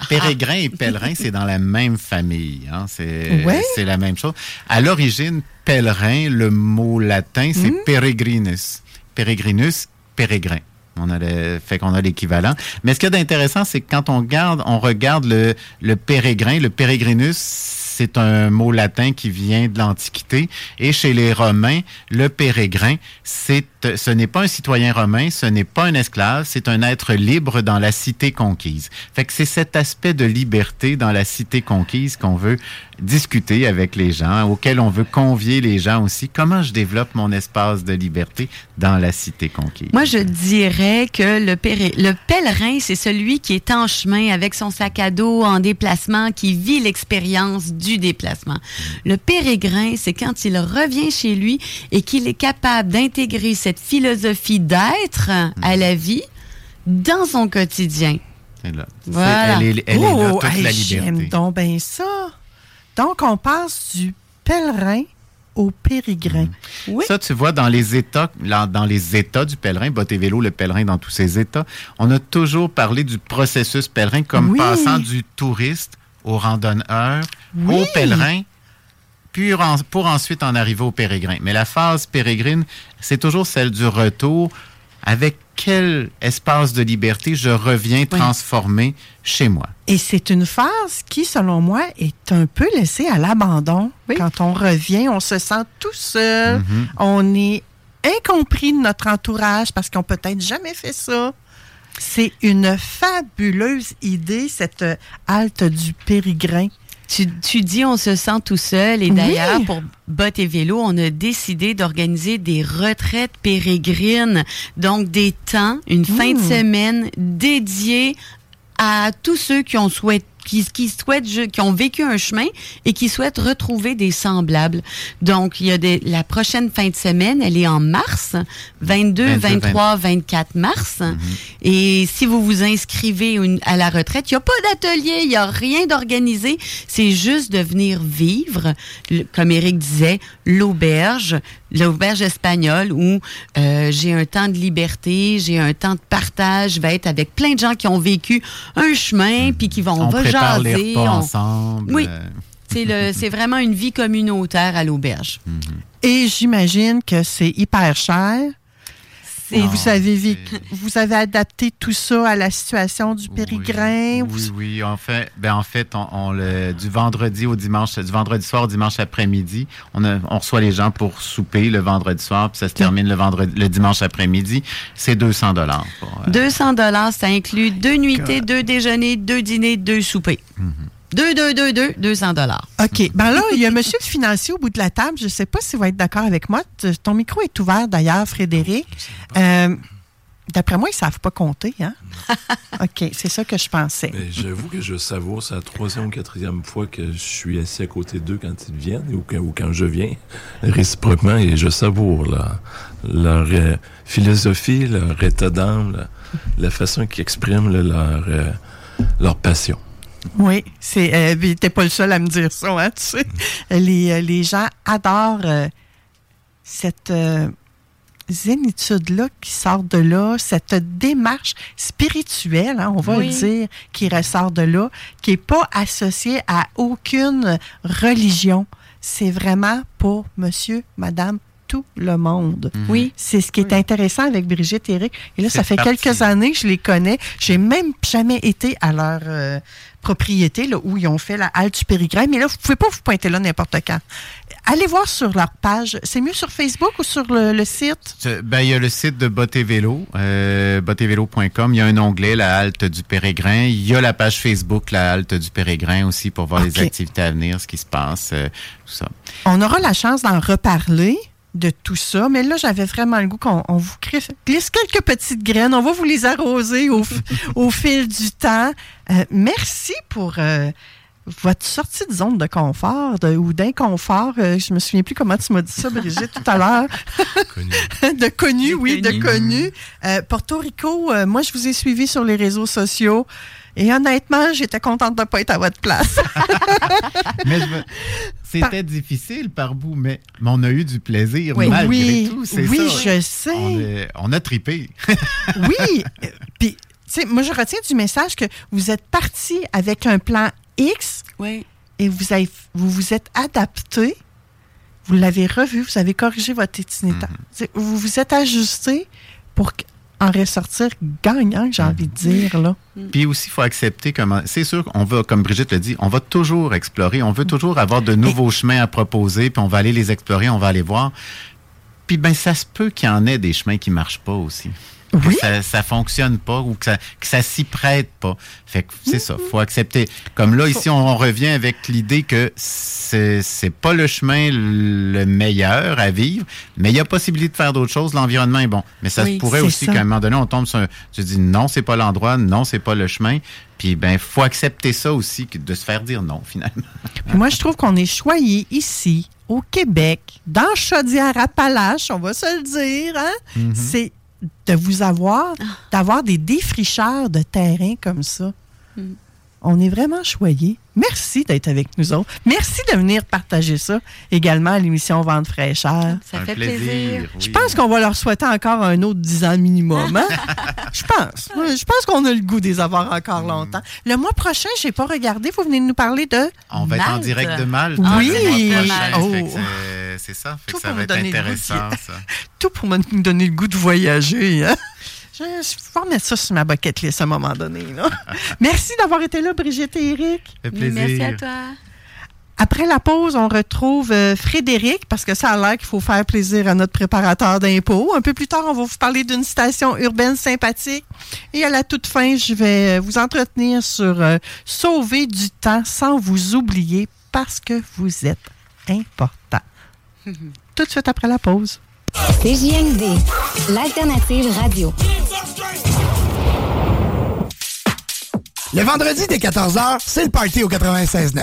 Pérégrin et pèlerin, c'est dans la même famille. hein. C'est Ouais. c'est la même chose. À l'origine, pèlerin, le mot latin, c'est peregrinus. Peregrinus, pérégrin. On a le, fait qu'on a l'équivalent. Mais ce qu'il y a d'intéressant, c'est que quand on regarde, on regarde le, le pérégrin, le peregrinus, c'est un mot latin qui vient de l'Antiquité. Et chez les Romains, le pérégrin, c'est, ce n'est pas un citoyen romain, ce n'est pas un esclave, c'est un être libre dans la cité conquise. Fait que c'est cet aspect de liberté dans la cité conquise qu'on veut discuter avec les gens, auquel on veut convier les gens aussi. Comment je développe mon espace de liberté dans la cité conquise? Moi, je dirais que le, le pèlerin, c'est celui qui est en chemin avec son sac à dos en déplacement, qui vit l'expérience du déplacement. Le pérégrin, c'est quand il revient chez lui et qu'il est capable d'intégrer cette philosophie d'être à la vie dans son quotidien. Là. Elle est, elle est là, toute hey, la j'aime liberté. donc bien ça. Donc, on passe du pèlerin au pérégrin. Oui. Ça, tu vois, dans les États, là, dans les États du pèlerin, Botte et vélo, le pèlerin dans tous ses États, on a toujours parlé du processus pèlerin comme Oui. passant du touriste au randonneur, Oui. au pèlerin, puis en- pour ensuite en arriver au pérégrin. Mais la phase pérégrine, c'est toujours celle du retour. Avec quel espace de liberté je reviens transformé chez moi? Et c'est une phase qui, selon moi, est un peu laissée à l'abandon. Quand on revient, on se sent tout seul. Mhm. On est incompris de notre entourage parce qu'on peut-être jamais fait ça. C'est une fabuleuse idée, cette halte du pérégrin. Tu, tu dis on se sent tout seul et Oui. d'ailleurs pour Bottes et Vélo, on a décidé d'organiser des retraites pérégrines, donc des temps, une fin de Mmh. semaine dédiée à tous ceux qui ont souhaité qui, qui souhaitent, qui ont vécu un chemin et qui souhaitent retrouver des semblables. Donc, il y a des, la prochaine fin de semaine, elle est en mars, 22, 22, 23, 24 mars. Et si vous vous inscrivez une- à la retraite, il n'y a pas d'atelier, il n'y a rien d'organisé. C'est juste de venir vivre, comme Eric disait, l'auberge, l'auberge espagnole où euh, j'ai un temps de liberté, j'ai un temps de partage, je vais être avec plein de gens qui ont vécu un chemin, puis qui vont, on, on va prépare jaser. les repas on- ensemble. Oui. euh, C'est le, c'est vraiment une vie communautaire à l'auberge. Et j'imagine que c'est hyper cher. C'est... Vous savez, vous avez adapté tout ça à la situation du périgrin? Oui, oui. En fait, ben en fait, on, le, du vendredi au dimanche, du vendredi soir au dimanche après-midi, on, reçoit les gens pour souper le vendredi soir, puis ça se termine le vendredi, le dimanche après-midi. C'est 200 dollars. Euh... 200 dollars, ça inclut deux nuitées, deux déjeuners, deux dîners, deux soupers. Mm-hmm. 2, 200 dollars. OK. Ben là, il y a monsieur le financier au bout de la table. Je ne sais pas s'il va être d'accord avec moi. Ton micro est ouvert d'ailleurs, Frédéric. Euh, d'après moi, ils ne savent pas compter, hein? OK, c'est ça que je pensais. J'avoue que je savoure, c'est la troisième ou quatrième fois que je suis assis à côté d'eux quand ils viennent ou, quand je viens, réciproquement, et je savoure leur euh, philosophie, leur état d'âme, la, façon qu'ils expriment euh, leur passion. Oui, c'est. Euh, T'es pas le seul à me dire ça, hein, tu sais. Les, euh, les gens adorent euh, cette euh, zénitude-là qui sort de là, cette démarche spirituelle, hein, on va Oui. le dire, qui ressort de là, qui n'est pas associée à aucune religion. C'est vraiment pour monsieur, madame, tout le monde. Oui. C'est ce qui est intéressant avec Brigitte et Eric. Et là, ça fait parti. quelques années que je les connais. J'ai même jamais été à leur euh, propriété là, où ils ont fait la halte du Périgrin. Mais là, vous pouvez pas vous pointer là n'importe quand. Allez voir sur leur page. C'est mieux sur Facebook ou sur le, le site? Ben, il y a le site de Boté Vélo, euh. Il y a un onglet, la halte du Pérégrin. Il y a la page Facebook, la halte du Pérégrin aussi, pour voir les activités à venir, ce qui se passe, euh, tout ça. On aura la chance d'en reparler de tout ça, mais là, j'avais vraiment le goût qu'on on vous glisse quelques petites graines. On va vous les arroser au, fil du temps. Euh, merci pour euh, votre sortie de zone de confort de- ou d'inconfort. Euh, je me souviens plus comment tu m'as dit ça, Brigitte, tout à l'heure. De connu, oui, de connu. Euh, Porto Rico, moi, je vous ai suivi sur les réseaux sociaux. Et honnêtement, j'étais contente de ne pas être à votre place. Mais me- c'était difficile par bout, mais, mais on a eu du plaisir Oui. malgré Oui, tout. C'est oui, ça. je sais. On, est- on a tripé. Oui. Puis, tu sais, moi, je retiens du message que vous êtes parti avec un plan X Oui. et vous avez, vous, vous êtes adapté. Vous l'avez revu, vous avez corrigé votre itinéraire. C'est- Vous vous êtes ajusté pour en ressortir gagnant, j'ai envie de dire. Là. Puis aussi, il faut accepter comment. C'est sûr qu'on va, comme Brigitte le dit, on va toujours explorer. On veut toujours avoir de nouveaux chemins à proposer, puis on va aller les explorer, on va aller voir. Puis ben, ça se peut qu'il y en ait des chemins qui marchent pas aussi. Que Oui. ça, ça fonctionne pas ou que ça, que ça s'y prête pas. Fait que c'est ça, faut accepter. Comme là, ici, on, on revient avec l'idée que c'est, c'est pas le chemin le meilleur à vivre, mais il y a possibilité de faire d'autres choses. L'environnement est bon. Mais ça Oui, se pourrait aussi qu'à un moment donné, on tombe sur un, tu dis non, c'est pas l'endroit, non, c'est pas le chemin. Puis ben, faut accepter ça aussi, que de se faire dire non, finalement. Moi, je trouve qu'on est choyé ici, au Québec, dans Chaudière-Appalaches, on va se le dire. Hein? C'est de vous avoir, d'avoir des défricheurs de terrain comme ça. On est vraiment choyés. Merci d'être avec nous autres. Merci de venir partager ça également à l'émission Vente fraîcheur. Ça Un fait plaisir. Je oui. pense qu'on va leur souhaiter encore un autre 10 ans minimum. hein? Je pense. Je pense qu'on a le goût de les avoir encore longtemps. Le mois prochain, je n'ai pas regardé. Vous venez de nous parler de... On va être en direct de Malte. Oui. mois prochain. Oh. C'est- ça. Fait Tout que ça pour va être intéressant, ça. tout pour me nous donner le goût de voyager. Hein? Je, vais remettre ça sur ma bucket list à un moment donné. là. Merci d'avoir été là, Brigitte et Eric. Fait plaisir. Merci à toi. Après la pause, on retrouve euh, Frédéric, parce que ça a l'air qu'il faut faire plaisir à notre préparateur d'impôts. Un peu plus tard, on va vous parler d'une station urbaine sympathique. Et à la toute fin, je vais vous entretenir sur euh, sauver du temps sans vous oublier parce que vous êtes important. Tout de suite après la pause. CJMD, l'alternative radio. Le vendredi dès 14h, c'est le party au 96.9.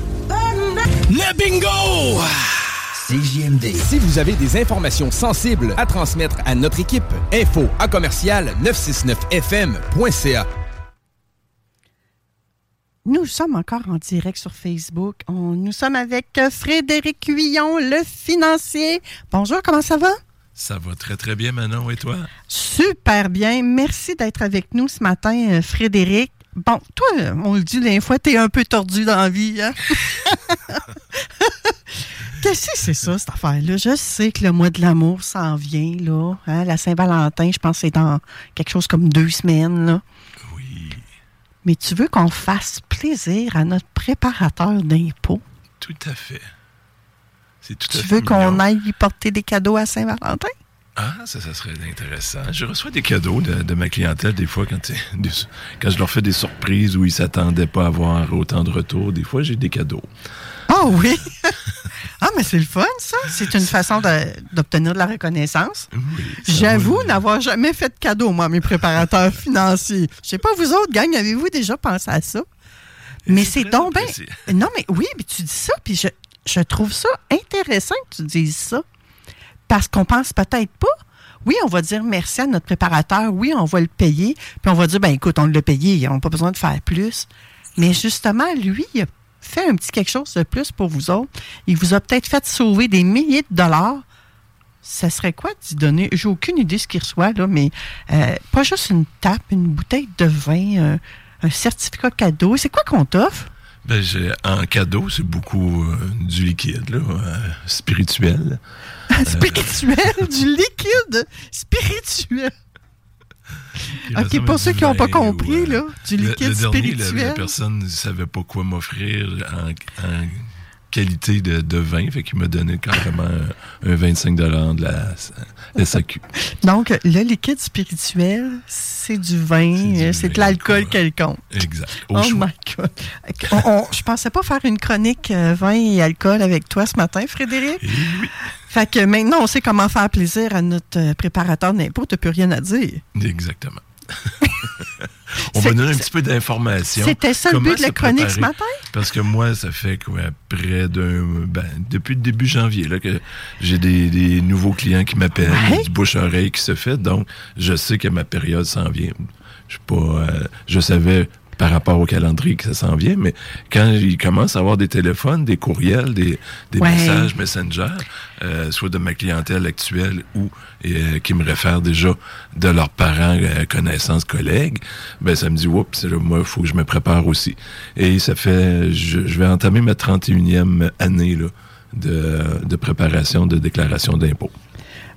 Le bingo! CJMD. Si vous avez des informations sensibles à transmettre à notre équipe, info à commercial 969fm.ca. Nous sommes encore en direct sur Facebook. On- nous sommes avec euh, Frédéric Huillon, le financier. Bonjour, comment ça va? Ça va très, très bien, Manon, et toi? Super bien. Merci d'être avec nous ce matin, euh, Frédéric. Bon, toi, on le dit des fois, t'es un peu tordu dans la vie, hein? Qu'est-ce que c'est ça, cette affaire-là? Je sais que le mois de l'amour s'en vient, là. hein, La Saint-Valentin, je pense que c'est dans quelque chose comme deux semaines, là. Oui, Mais tu veux qu'on fasse plaisir à notre préparateur d'impôts? tout à fait. C'est tout à Tu fait veux qu'on aille y porter des cadeaux à Saint-Valentin? Ah, ça, ça serait intéressant. Je reçois des cadeaux de, de ma clientèle des fois quand, je leur fais des surprises où ils s'attendaient pas à avoir autant de retours. Des fois, j'ai des cadeaux. Ah oui! ah, mais c'est le fun, ça. C'est une façon d'obtenir de la reconnaissance. J'avoue n'avoir jamais fait de cadeau, moi, à mes préparateurs financiers. Je sais pas, vous autres, gang, avez-vous déjà pensé à ça? Mais c'est donc bien. Non, mais oui, mais tu dis ça, puis je, je trouve ça intéressant que tu dises ça. Parce qu'on pense peut-être pas. Oui, on va dire merci à notre préparateur. Oui, on va le payer. Puis on va dire, ben écoute, on l'a payé. On n'a pas besoin de faire plus. Mais justement, lui, il a fait un petit quelque chose de plus pour vous autres. Il vous a peut-être fait sauver des milliers de dollars. Ça serait quoi d'y donner? J'ai aucune idée ce qu'il reçoit, là, mais euh, pas juste une tape, une bouteille de vin, un certificat cadeau. C'est quoi qu'on t'offre? Ben, en cadeau, c'est beaucoup euh, du liquide, là, euh, spirituel. Spirituel, du liquide spirituel. OK, pour ceux qui n'ont pas compris, là, du liquide le dernier, la- spirituel. La, personne ne savait pas quoi m'offrir en, en qualité de, de vin, fait qu'il m'a donné carrément un, un 25 de la SAQ. Donc, le liquide spirituel, c'est du vin, c'est de l'alcool quelconque. Exact. Au Oh choix. my God. On- on- je pensais pas faire une chronique euh, vin et alcool avec toi ce matin, Frédéric. Eh Fait que maintenant, on sait comment faire plaisir à notre euh, préparateur d'impôt. T'as plus rien à dire. Exactement. On va donner un petit peu d'informations. C'était ça le but de la chronique ce matin? Parce que moi, ça fait quoi, près d'un. Ben, depuis le début janvier, là, que j'ai des, des nouveaux clients qui m'appellent, Ouais. du bouche-oreille qui se fait. Donc, je sais que ma période s'en vient. Je suis pas. euh, je savais par rapport au calendrier que ça s'en vient, mais quand ils commencent à avoir des téléphones, des courriels, des, des Ouais. messages Messenger, euh, soit de ma clientèle actuelle ou euh, qui me réfèrent déjà de leurs parents, euh, connaissances, collègues, ben ça me dit, oups, là, moi, il faut que je me prépare aussi. Et ça fait, je, je vais entamer ma 31e année là, de, de préparation de déclaration d'impôt.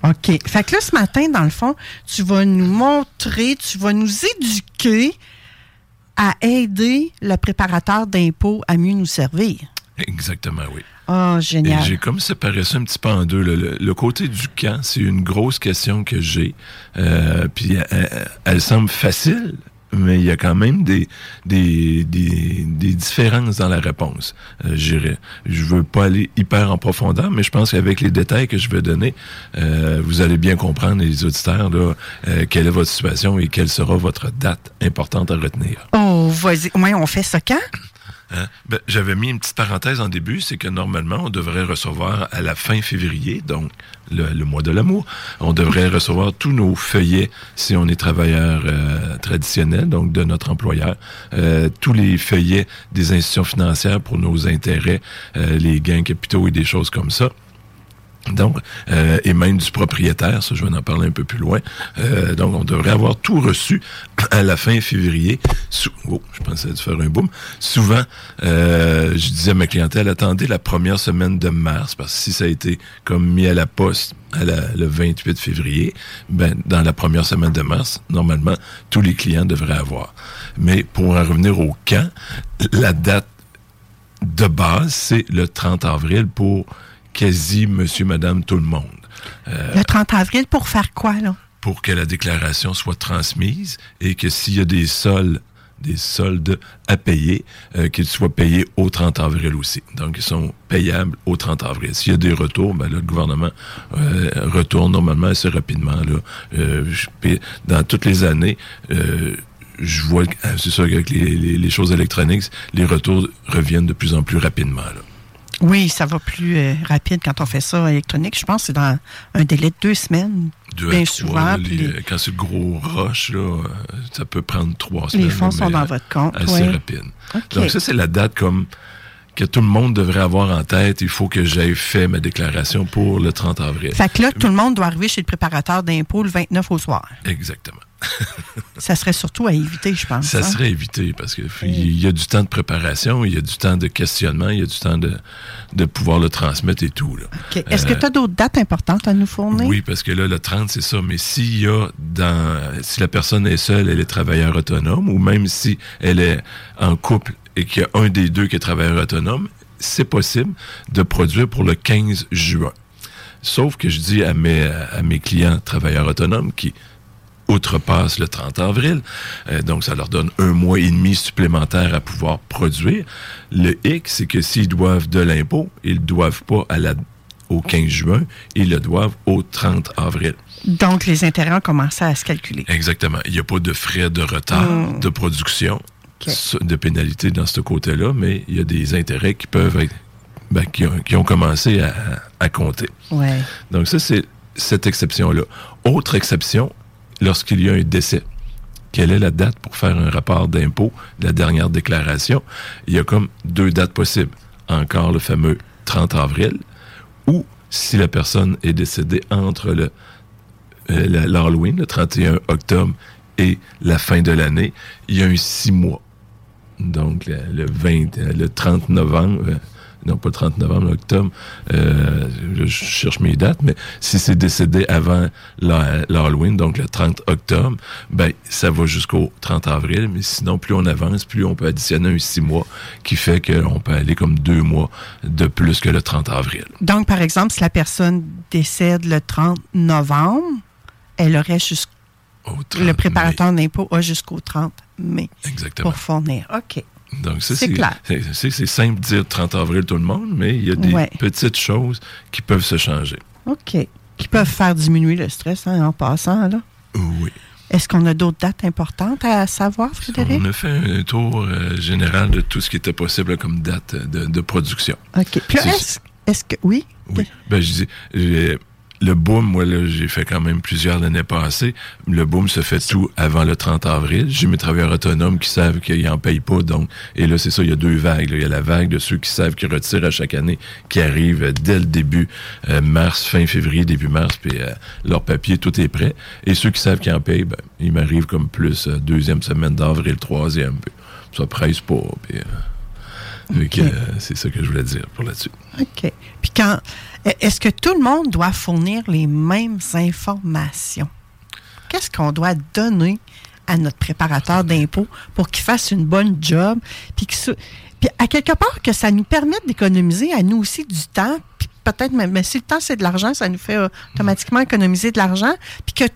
OK. Fait que là, ce matin, dans le fond, tu vas nous montrer, tu vas nous éduquer à aider le préparateur d'impôt à mieux nous servir. Exactement, oui. Et génial. j'ai comme séparé ça un petit peu en deux. Le, le côté du camp, c'est une grosse question que j'ai. Euh, puis elle semble facile, mais il y a quand même des, des, des, des différences dans la réponse. Euh, je dirais. Je veux pas aller hyper en profondeur, mais je pense qu'avec les détails que je vais donner, euh, vous allez bien comprendre, les auditeurs, là, euh, quelle est votre situation et quelle sera votre date importante à retenir. Oh, vas-y. Ouais, on fait ça quand? Hein? Ben, J'avais mis une petite parenthèse en début, c'est que normalement, on devrait recevoir à la fin février, donc le, mois de l'amour, on devrait recevoir tous nos feuillets si on est travailleur euh, traditionnel, donc de notre employeur, euh, tous les feuillets des institutions financières pour nos intérêts, euh, les gains capitaux et des choses comme ça. Donc, euh, et même du propriétaire, ça je vais en parler un peu plus loin. Euh, donc, on devrait avoir tout reçu à la fin février. Oh, je pensais de faire un boom. Souvent, euh, je disais à ma clientèle, attendez la première semaine de mars, parce que si ça a été comme mis à la poste à la- le 28 février, ben, dans la première semaine de mars, normalement, tous les clients devraient avoir. Mais pour en revenir au camp, la date de base, c'est le 30 avril pour quasi monsieur, madame, tout le monde. Euh, Le 30 avril, pour faire quoi, là? pour que la déclaration soit transmise et que s'il y a des soldes, des soldes à payer, euh, qu'ils soient payés au 30 avril aussi. Donc, ils sont payables au 30 avril. S'il y a des retours, ben là, le gouvernement euh, retourne normalement assez rapidement. Là. Euh, je dans toutes les années, euh, je vois, que- c'est sûr qu'avec les, les- les choses électroniques, les retours reviennent de plus en plus rapidement. Là. Oui, ça va plus euh, rapide quand on fait ça électronique. Je pense que c'est dans un délai de deux semaines. Deux à bien trois, souvent. là, les- les- Quand c'est le gros rush, là, euh, ça peut prendre trois semaines. fonds là, sont dans euh, votre compte, Assez ouais. rapide. Donc ça, c'est la date comme que tout le monde devrait avoir en tête. Il faut que j'aie fait ma déclaration pour le 30 avril. Fait que là, tout le monde doit arriver chez le préparateur d'impôt le 29 au soir. Exactement. Ça serait surtout à éviter, je pense. Ça hein? serait évité parce qu'il y a du temps de préparation, il y a du temps de questionnement, il y a du temps de, de pouvoir le transmettre et tout. Est-ce que Euh, tu as d'autres dates importantes à nous fournir? Oui, parce que là, le 30, c'est ça. Mais s'il y a dans, si la personne est seule, elle est travailleur autonome, ou même si elle est en couple et qu'il y a un des deux qui est travailleur autonome, c'est possible de produire pour le 15 juin. Sauf que je dis à mes, à mes clients travailleurs autonomes qui outrepassent le 30 avril, euh, donc ça leur donne un mois et demi supplémentaire à pouvoir produire. Le hic, c'est que s'ils doivent de l'impôt, ils ne doivent pas à la, au 15 juin, ils le doivent au 30 avril. Donc, les intérêts ont commencé à se calculer. Exactement. Il n'y a pas de frais de retard Mm. de production, de pénalité dans ce côté-là, mais il y a des intérêts qui peuvent être, ben, qui, ont, qui ont commencé à, à compter. Ouais. Donc ça, c'est cette exception-là. Autre exception, lorsqu'il y a un décès. Quelle est la date pour faire un rapport d'impôt, la dernière déclaration? Il y a comme deux dates possibles. Encore le fameux 30 avril, ou si la personne est décédée entre euh, l'Halloween, le 31 octobre, et la fin de l'année, il y a un six mois. Donc, le, le 20, euh, le 30 novembre, euh, non pas le 30 novembre, octobre, euh, je cherche mes dates, mais si c'est décédé avant l'Halloween, donc le 30 octobre, ben, ça va jusqu'au 30 avril, mais sinon, plus on avance, plus on peut additionner un six mois, qui fait qu'on peut aller comme deux mois de plus que le 30 avril. Donc, par exemple, si la personne décède le 30 novembre, elle aurait jusqu'au. Le préparateur d'impôt a jusqu'au 30 mai Exactement. pour fournir. OK. Donc, C'est clair. c'est- simple de dire 30 avril tout le monde, mais il y a des Ouais. petites choses qui peuvent se changer. OK. Qui peuvent faire diminuer le stress hein, en passant, là. Oui. Est-ce qu'on a d'autres dates importantes à savoir, Frédéric? On a fait un tour euh, général de tout ce qui était possible comme date de, de production. OK. Puis est-ce que. Oui? Oui. Ben, je dis, le boom, moi, là, j'ai fait quand même plusieurs l'année passée. Le boom se fait tout avant le 30 avril. J'ai mes travailleurs autonomes qui savent qu'ils n'en payent pas. Donc, et là, c'est ça, il y a deux vagues. là. Il y a la vague de ceux qui savent qu'ils retirent à chaque année, qui arrive euh, dès le début, euh, mars, fin février, début mars, puis euh, leur papier, tout est prêt. Et ceux qui savent qu'ils en payent, ben, ils m'arrivent comme plus euh, deuxième semaine d'avril, troisième. Puis ça presse pas. Puis, euh, euh, c'est ça que je voulais dire pour là-dessus. OK. Puis quand. Est-ce que tout le monde doit fournir les mêmes informations? Qu'est-ce qu'on doit donner à notre préparateur d'impôt pour qu'il fasse une bonne job? Puis, que ça- puis à quelque part, que ça nous permette d'économiser à nous aussi du temps. Puis peut-être même, mais si le temps c'est de l'argent, ça nous fait euh, automatiquement économiser de l'argent. Puis que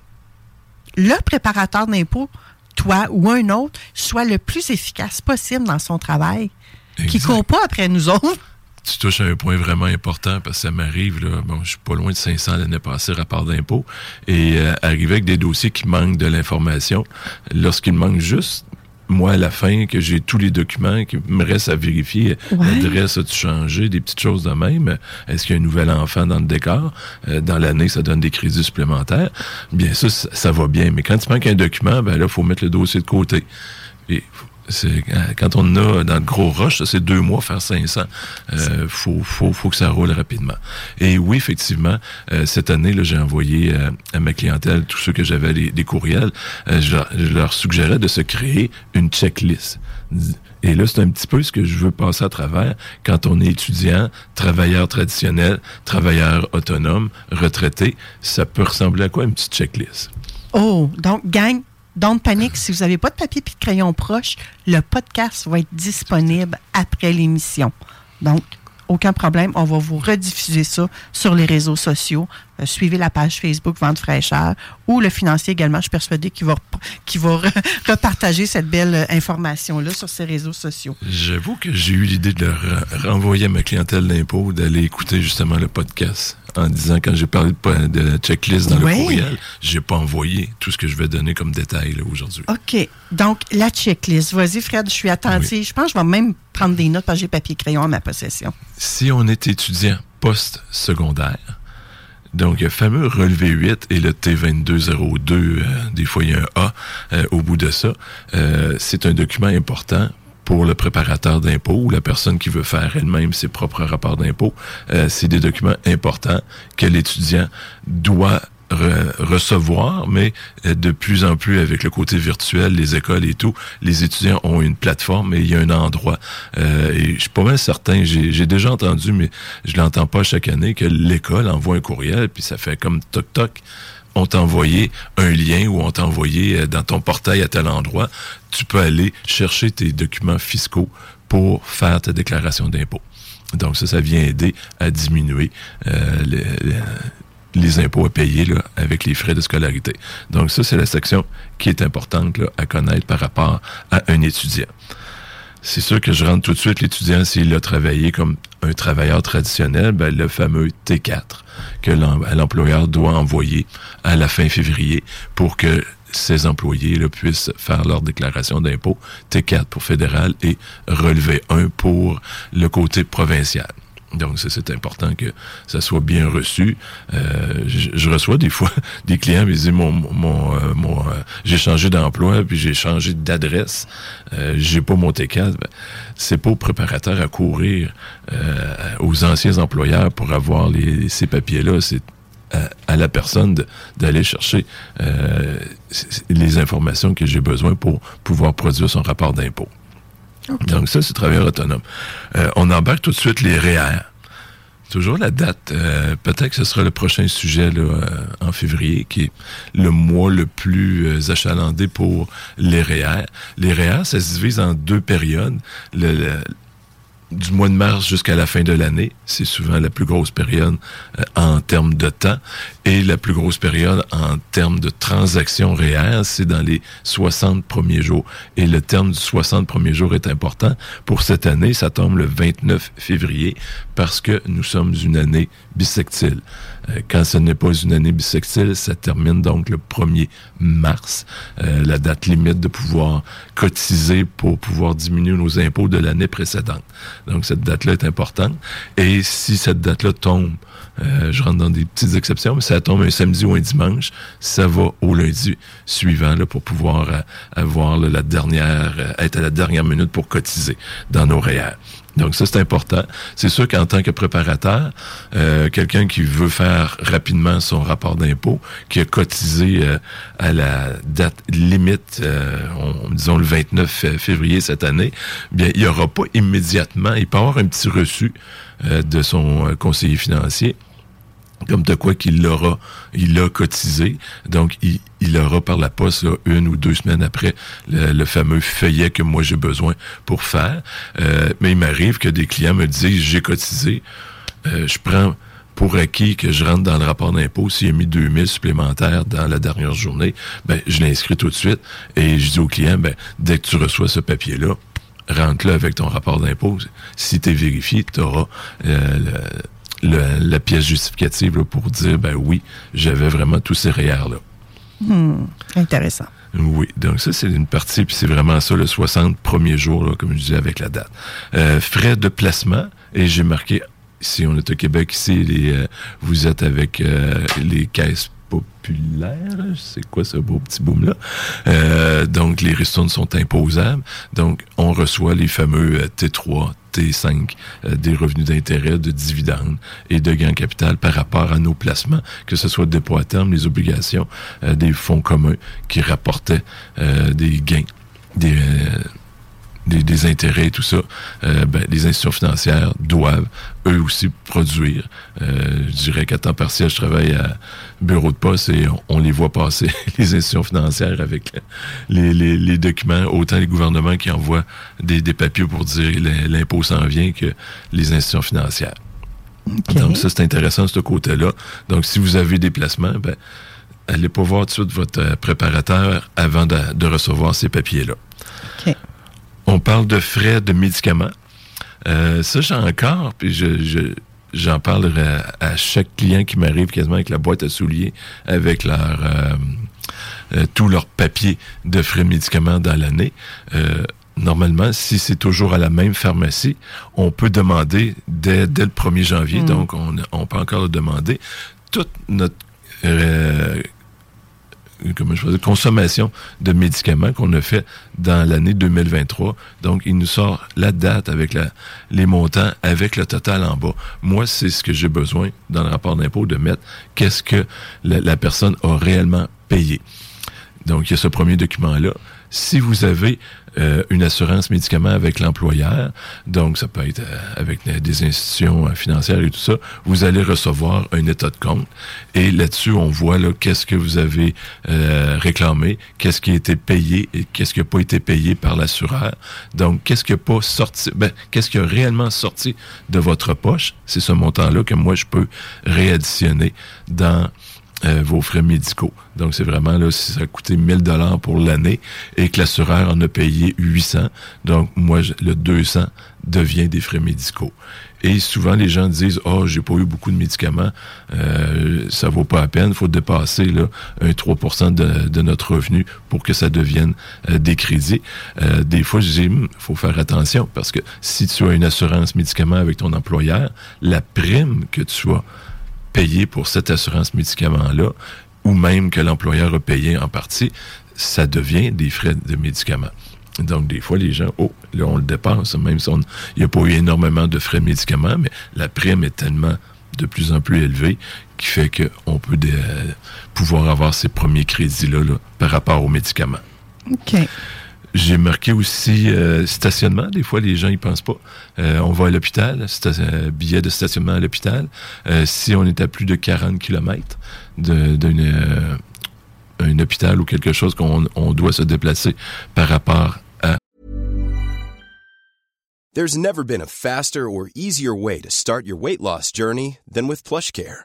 le préparateur d'impôt, toi ou un autre, soit le plus efficace possible dans son travail. Qui ne court pas après nous autres. Tu touches à un point vraiment important parce que ça m'arrive, là, bon, je suis pas loin de 500 l'année passée, rapport d'impôt, et euh, arriver avec des dossiers qui manquent de l'information, lorsqu'il manque juste, moi, à la fin, que j'ai tous les documents qui me restent à vérifier, Ouais. l'adresse a-tu changé, des petites choses de même, est-ce qu'il y a un nouvel enfant dans le décor, Euh, dans l'année, ça donne des crédits supplémentaires, bien ça, ça, ça va bien, mais quand il manque un document, ben là, il faut mettre le dossier de côté. Et quand on a dans le gros rush, ça, c'est deux mois faire 500. Euh, faut, faut, faut que ça roule rapidement. Et oui, effectivement, euh, cette année, là, j'ai envoyé euh, à ma clientèle, tous ceux que j'avais des, courriels, euh, je, je leur suggérais de se créer une checklist. Et là, c'est un petit peu ce que je veux passer à travers quand on est étudiant, travailleur traditionnel, travailleur autonome, retraité. Ça peut ressembler à quoi une petite checklist? Oh, donc, gang, don't panique. Si vous n'avez pas de papier et de crayon proche, le podcast va être disponible après l'émission. Donc, aucun problème. On va vous rediffuser ça sur les réseaux sociaux. Euh, suivez la page Facebook Vente fraîcheur ou le financier également. Je suis persuadée qu'il va, va re- repartager cette belle euh, information-là sur ses réseaux sociaux. J'avoue que j'ai eu l'idée de leur euh, renvoyer à ma clientèle d'impôt d'aller écouter justement le podcast en disant quand j'ai parlé de, de checklist dans le courriel, j'ai pas envoyé tout ce que je vais donner comme détail aujourd'hui. OK. Donc, la checklist. Vas-y, Fred, je suis attentive. Je pense que je vais même prendre des notes parce que j'ai papier crayon en ma possession. Si on est étudiant post-secondaire, donc le fameux relevé 8 et le T2202, euh, des fois il y a un A euh, au bout de ça, euh, c'est un document important pour le préparateur d'impôt ou la personne qui veut faire elle-même ses propres rapports d'impôt. Euh, c'est des documents importants que l'étudiant doit re- recevoir, mais euh, de plus en plus avec le côté virtuel, les écoles et tout, les étudiants ont une plateforme et il y a un endroit. Euh, et je suis pas mal certain, j'ai déjà entendu, mais je l'entends pas chaque année, que l'école envoie un courriel, puis ça fait comme toc-toc. On t'a envoyé un lien ou on t'a envoyé euh, dans ton portail à tel endroit. Tu peux aller chercher tes documents fiscaux pour faire ta déclaration d'impôt. Donc ça, ça vient aider à diminuer euh, les, les impôts à payer là, avec les frais de scolarité. Donc ça, c'est la section qui est importante là, à connaître par rapport à un étudiant. C'est sûr que je rentre tout de suite l'étudiant s'il a travaillé comme un travailleur traditionnel, ben, le fameux T4 que l'employeur doit envoyer à la fin février pour que ses employés là, puissent faire leur déclaration d'impôt T4 pour fédéral et relever 1 pour le côté provincial. Donc, c'est important que ça soit bien reçu. Euh, je, reçois des fois des clients qui disent mon, mon, euh, mon euh, j'ai changé d'emploi puis j'ai changé d'adresse. Euh, j'ai pas mon T4. Ben, c'est pas au préparateur à courir aux anciens employeurs pour avoir les, ces papiers-là. C'est à, la personne d'aller chercher les informations que j'ai besoin pour pouvoir produire son rapport d'impôt. Donc ça, c'est travailleur autonome. Euh, on embarque tout de suite les REER. Toujours la date. Euh, peut-être que ce sera le prochain sujet euh, en février, qui est le mois le plus achalandé pour les REER. Les REER, ça se divise en deux périodes. Du mois de mars jusqu'à la fin de l'année. C'est souvent la plus grosse période euh, en termes de temps. Et la plus grosse période en termes de transactions réelles, c'est dans les 60 premiers jours. Et le terme du 60 premiers jours est important. Pour cette année, ça tombe le 29 février parce que nous sommes une année bissectile. Euh, quand ce n'est pas une année bissextile, ça termine donc le 1er mars, euh, la date limite de pouvoir cotiser pour pouvoir diminuer nos impôts de l'année précédente. Donc cette date-là est importante. Et si cette date-là tombe, euh, je rentre dans des petites exceptions, mais si ça tombe un samedi ou un dimanche, ça va au lundi suivant pour pouvoir avoir la dernière, être à la dernière minute pour cotiser dans nos REER. Donc ça, c'est important. C'est sûr qu'en tant que préparateur, euh, quelqu'un qui veut faire rapidement son rapport d'impôt, qui a cotisé euh, à la date limite, euh, disons le 29 février cette année, bien, il n'y aura pas immédiatement, il peut avoir un petit reçu de son conseiller financier comme de quoi qu'il l'aura, il l'a cotisé. Donc, il, il aura par la poste une ou deux semaines après le, fameux feuillet que moi j'ai besoin pour faire. Euh, mais il m'arrive que des clients me disent j'ai cotisé, euh, je prends pour acquis que je rentre dans le rapport d'impôt, s'il a mis 2000 supplémentaires dans la dernière journée, ben, je l'inscris tout de suite et je dis au client, ben, dès que tu reçois ce papier-là, rentre-le avec ton rapport d'impôt. Si tu es vérifié, tu auras euh, la pièce justificative pour dire, ben oui, j'avais vraiment tous ces REER-là. Hmm, intéressant. Oui, donc ça, c'est une partie, puis c'est vraiment ça, le 60 premier jour, là, comme je disais, avec la date. Euh, frais de placement, et j'ai marqué, si on est au Québec ici, les, euh, vous êtes avec euh, les caisses populaires, c'est quoi ce beau petit boom-là? Euh, donc, les ristournes sont imposables, donc on reçoit les fameux T3, T5 des revenus d'intérêt, de dividendes et de gains capital par rapport à nos placements, que ce soit dépôt à terme, les obligations des fonds communs qui rapportaient des gains, des, des, intérêts et tout ça, euh, ben, les institutions financières doivent eux aussi produire. Euh, je dirais qu'à temps partiel, je travaille à bureau de poste et on, les voit passer, les institutions financières, avec les, les, documents, autant les gouvernements qui envoient des, des papiers pour dire l'impôt s'en vient que les institutions financières. Donc ça, c'est intéressant de ce côté-là. Donc si vous avez des placements, ben, allez pas voir tout de suite votre préparateur avant de, de recevoir ces papiers-là. On parle de frais de médicaments. Euh, ça, j'ai encore, puis je, j'en parle à, chaque client qui m'arrive quasiment avec la boîte à souliers, avec leur euh, euh, tous leurs papiers de frais de médicaments dans l'année. normalement, si c'est toujours à la même pharmacie, on peut demander dès, le 1er janvier, mm. donc on, on, peut encore le demander. Toute notre je consommation de médicaments qu'on a fait dans l'année 2023. Donc, il nous sort la date avec la, les montants, avec le total en bas. Moi, c'est ce que j'ai besoin dans le rapport d'impôt de mettre qu'est-ce que la, personne a réellement payé. Donc, il y a ce premier document-là. Si vous avez euh, une assurance médicaments avec l'employeur, donc ça peut être euh, avec des institutions euh, financières et tout ça, vous allez recevoir un état de compte. Et là-dessus on voit là qu'est-ce que vous avez réclamé, qu'est-ce qui a été payé et qu'est-ce qui n'a pas été payé par l'assureur. Donc qu'est-ce qui n'a pas sorti, ben, qu'est-ce qui a réellement sorti de votre poche, c'est ce montant-là que moi je peux réadditionner dans euh, vos frais médicaux. Donc, c'est vraiment, là, si ça a coûté 1000 dollars pour l'année et que l'assureur en a payé 800, donc moi, le 200 devient des frais médicaux. Et souvent, les gens disent, oh, j'ai pas eu beaucoup de médicaments, euh, ça vaut pas la peine, faut dépasser là, un 3 de, de, notre revenu pour que ça devienne euh, des crédits. Euh, des fois, je dis, hmm, faut faire attention parce que si tu as une assurance médicaments avec ton employeur, la prime que tu as payé pour cette assurance médicaments-là, ou même que l'employeur a payé en partie, ça devient des frais de médicaments. Donc, des fois, les gens, oh, là, on le dépense, même si il n'y a pas eu énormément de frais de médicaments, mais la prime est tellement de plus en plus élevée qui fait qu'on peut pouvoir avoir ces premiers crédits-là là, par rapport aux médicaments. OK. J'ai marqué aussi euh, stationnement. Des fois, les gens y pensent pas. Euh, on va à l'hôpital, un billet de stationnement à l'hôpital. Euh, si on est à plus de 40 km d'un un hôpital ou quelque chose qu'on on doit se déplacer par rapport à. There's never been a faster or easier way to start your weight loss journey than with PlushCare.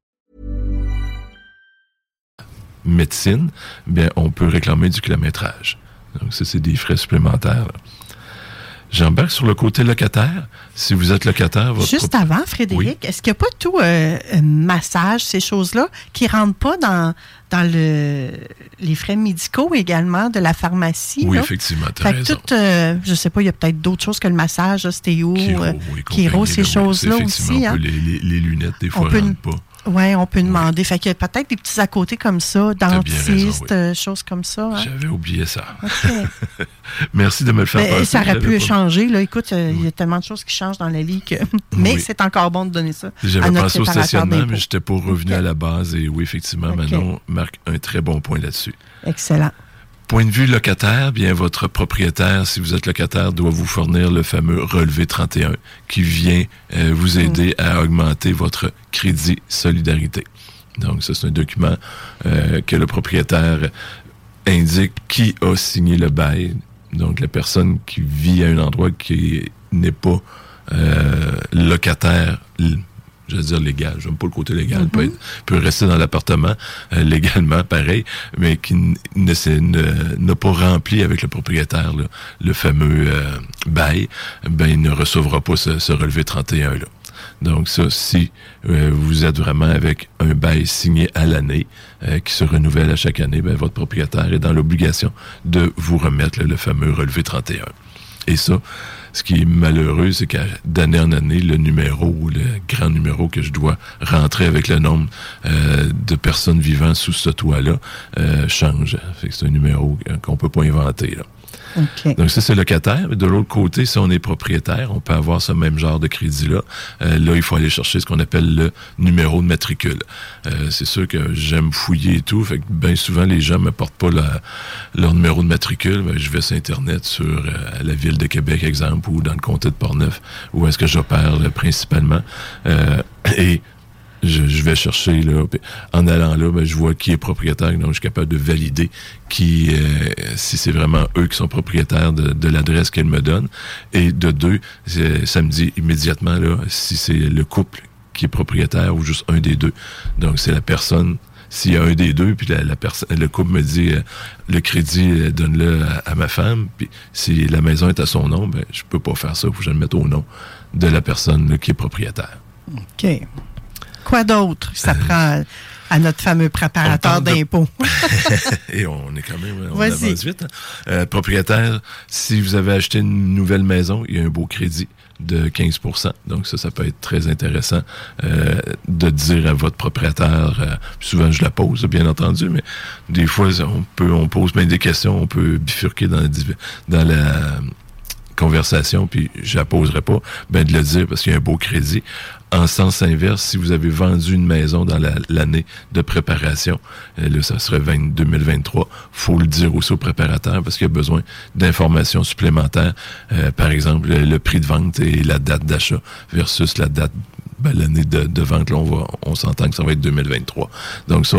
Médecine, bien on peut réclamer du kilométrage. Donc ça c'est des frais supplémentaires. Là. J'embarque sur le côté locataire. Si vous êtes locataire, votre Juste avant, Frédéric, est-ce qu'il n'y a pas tout euh, massage, ces choses-là, qui ne rentrent pas dans, dans le, les frais médicaux également de la pharmacie? Oui, effectivement, raison. Tout, euh, je ne sais pas, il y a peut-être d'autres choses que le massage, ostéo, Kiro, euh, ces choses-là aussi. Hein? Les, les, les, lunettes, des fois, ne rentrent pas. Oui, on peut demander. Fait que peut-être des petits à côté comme ça, dentistes, euh, choses comme ça. Hein. J'avais oublié ça. Merci de me le faire ben, Ça aurait pu changer. Là. Écoute, il y a tellement de choses qui changent dans la vie que. mais c'est encore bon de donner ça. J'avais pensé au stationnement, mais je n'étais pas revenu à la base. Et oui, effectivement, Manon marque un très bon point là-dessus. Excellent. Point de vue locataire, bien votre propriétaire, si vous êtes locataire, doit vous fournir le fameux relevé 31 qui vient euh, vous mm. aider à augmenter votre crédit solidarité. Donc ça c'est un document euh, que le propriétaire indique qui a signé le bail. Donc la personne qui vit à un endroit qui n'est pas euh, locataire je veux dire légal, j'aime pas le côté légal, peut, mm-hmm. peut, rester dans l'appartement euh, légalement, pareil, mais qui n'a pas rempli avec le propriétaire le fameux euh, bail, ben il ne recevra pas ce, relevé 31 là. Donc ça, si euh, vous êtes vraiment avec un bail signé à l'année, qui se renouvelle à chaque année, ben, votre propriétaire est dans l'obligation de vous remettre le fameux relevé 31. Et ça, ce qui est malheureux, c'est qu'à d'année en année, le numéro le grand numéro que je dois rentrer avec le nombre euh, de personnes vivant sous ce toit-là euh, change. c'est un numéro qu'on peut pas inventer. Là. Donc ça, c'est locataire. De l'autre côté, si on est propriétaire, on peut avoir ce même genre de crédit-là. Euh, là, il faut aller chercher ce qu'on appelle le numéro de matricule. Euh, c'est sûr que j'aime fouiller et tout. Bien souvent, les gens me portent pas leur numéro de matricule. Ben, je vais sur Internet, sur euh, la ville de Québec, exemple, ou dans le comté de Portneuf, où est-ce que j'opère principalement. et je, je vais chercher là, en allant là, ben, je vois qui est propriétaire, donc je suis capable de valider qui, euh, si c'est vraiment eux qui sont propriétaires de, de l'adresse qu'elle me donne. Et de deux, ça me dit immédiatement là si c'est le couple qui est propriétaire ou juste un des deux. Donc c'est la personne. S'il y a un des deux, puis la, la le couple me dit euh, le crédit, euh, donne-le à, ma femme. Puis si la maison est à son nom, ben je peux pas faire ça. Faut que je le mette au nom de la personne là, qui est propriétaire. OK. Quoi d'autre? Ça prend à notre fameux préparateur Euh, de- d'impôts. Et on est quand même, on avance vite. hein. Euh, propriétaire, si vous avez acheté une nouvelle maison, il y a un beau crédit de 15% Donc ça, ça peut être très intéressant euh, de dire à votre propriétaire, euh, souvent je la pose, bien entendu, mais des fois, on peut on pose bien des questions, on peut bifurquer dans, la div- dans la conversation, puis je la poserai pas, ben de le dire parce qu'il y a un beau crédit. En sens inverse, si vous avez vendu une maison dans la- l'année de préparation, euh, là, ça serait 20 2023, faut le dire aussi au préparateur parce qu'il y a besoin d'informations supplémentaires. Euh, par exemple, le, prix de vente et la date d'achat versus la date, ben, l'année de, de vente. Là, on, va, on s'entend que ça va être 2023. Donc ça,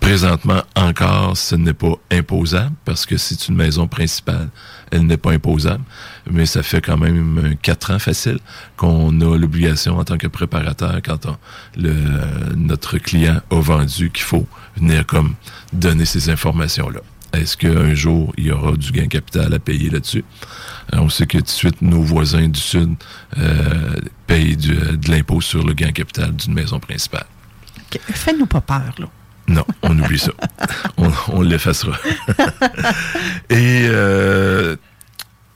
Présentement, encore, ce n'est pas imposable parce que c'est une maison principale. Elle n'est pas imposable, mais ça fait quand même quatre ans facile qu'on a l'obligation en tant que préparateur quand notre client a vendu qu'il faut venir comme donner ces informations-là. Est-ce qu'un jour, il y aura du gain capital à payer là-dessus? Euh, On sait que tout de suite, nos voisins du Sud euh, payent de l'impôt sur le gain capital d'une maison principale. OK. Fais-nous pas peur, là. Non, on oublie ça. On, on l'effacera. et, euh,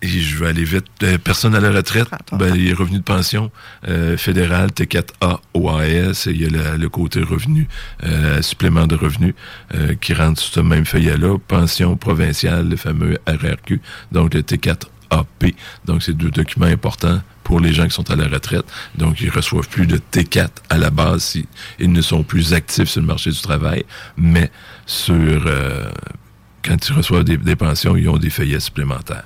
et je vais aller vite. Euh, personne à la retraite, ben, les revenus de pension euh, fédéral, T4A, OAS, et il y a le, le côté revenu, euh, supplément de revenus euh, qui rentre sur ce même feuillet-là. Pension provinciale, le fameux RRQ, donc le T4AP. Donc, c'est deux documents importants pour les gens qui sont à la retraite. Donc, ils reçoivent plus de T4 à la base si ils ne sont plus actifs sur le marché du travail, mais sur euh, quand ils reçoivent des, des pensions, ils ont des feuillets supplémentaires.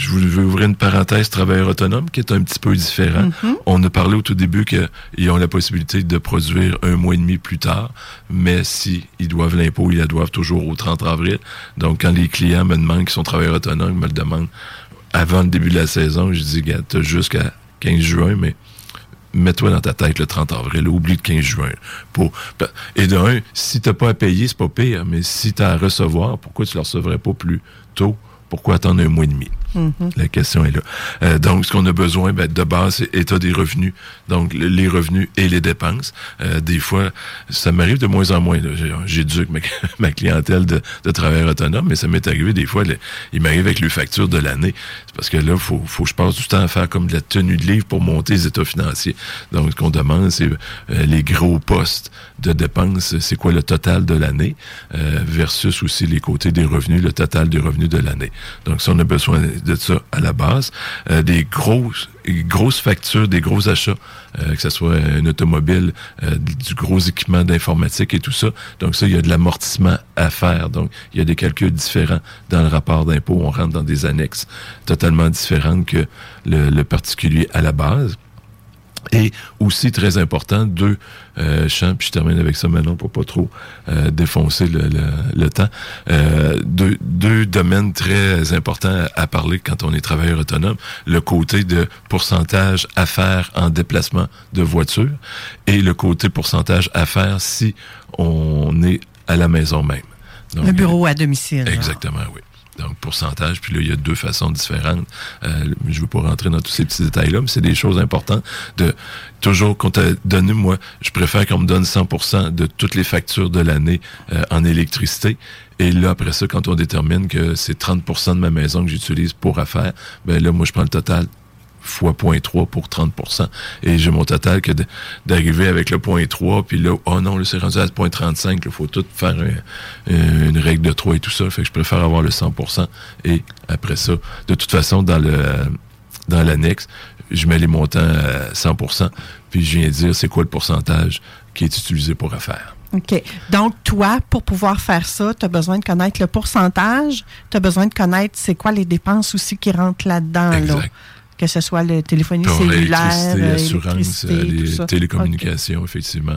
Je veux ouvrir une parenthèse travailleur autonome qui est un petit peu différent. On a parlé au tout début qu'ils ont la possibilité de produire un mois et demi plus tard, mais si ils doivent l'impôt, ils la doivent toujours au 30 avril. Donc, quand les clients me demandent qu'ils sont travailleurs autonomes, ils me le demandent avant le début de la saison, je dis, gars, t'as jusqu'à 15 juin, mais mets-toi dans ta tête le 30 avril, oublie le 15 juin. Pour, et de un, si t'as pas à payer, c'est pas pire, mais si t'as à recevoir, pourquoi tu le recevrais pas plus tôt? Pourquoi attendre un mois et demi? La question est là. Euh, donc, ce qu'on a besoin ben, de base, c'est état des revenus. Donc, le- les revenus et les dépenses. Euh, des fois, ça m'arrive de moins en moins. J'éduque ma, ma clientèle de, de travailleurs autonomes, mais ça m'est arrivé des fois, il m'arrive avec les factures de l'année. C'est parce que là, faut, faut que je passe du temps à faire comme de la tenue de livre pour monter les états financiers. Donc, ce qu'on demande, c'est euh, les gros postes de dépenses, c'est quoi le total de l'année, euh, versus aussi les côtés des revenus, le total des revenus de l'année. Donc, ça, on a besoin de ça à la base. Euh, des grosses, grosses factures, des gros achats, euh, que ce soit un automobile, euh, du gros équipement d'informatique et tout ça. Donc, ça, il y a de l'amortissement à faire. Donc, il y a des calculs différents dans le rapport d'impôt. On rentre dans des annexes totalement différentes que le, le particulier à la base. Et aussi très important, deux euh, champs, puis je termine avec ça maintenant pour pas trop euh, défoncer le, le, le temps. Euh, deux, deux domaines très importants à, à parler quand on est travailleur autonome. Le côté de pourcentage à faire en déplacement de voiture et le côté pourcentage à faire si on est à la maison même. Donc, Un bureau à domicile. Exactement, oui. Donc, pourcentage. Puis là, il y a deux façons différentes. Euh, je ne veux pas rentrer dans tous ces petits détails-là, mais c'est des choses importantes de toujours qu'on t'a donné. Moi, je préfère qu'on me donne 100 de toutes les factures de l'année euh, en électricité. Et là, après ça, quand on détermine que c'est 30 de ma maison que j'utilise pour affaires, ben là, moi, je prends le total fois 0.3 pour 30% Et j'ai mon total que d'arriver avec le 0.3, puis là, oh non, là, c'est rendu à 0.35, il faut tout faire un- une règle de 3 et tout ça. Fait que je préfère avoir le 100% Et après ça, de toute façon, dans le dans l'annexe, je mets les montants à 100% puis je viens dire c'est quoi le pourcentage qui est utilisé pour affaires. OK. Donc, toi, pour pouvoir faire ça, tu as besoin de connaître le pourcentage, tu as besoin de connaître c'est quoi les dépenses aussi qui rentrent là-dedans. Là. Que ce soit le téléphonie Pour cellulaire, électricité, euh, euh, les télécommunications, effectivement.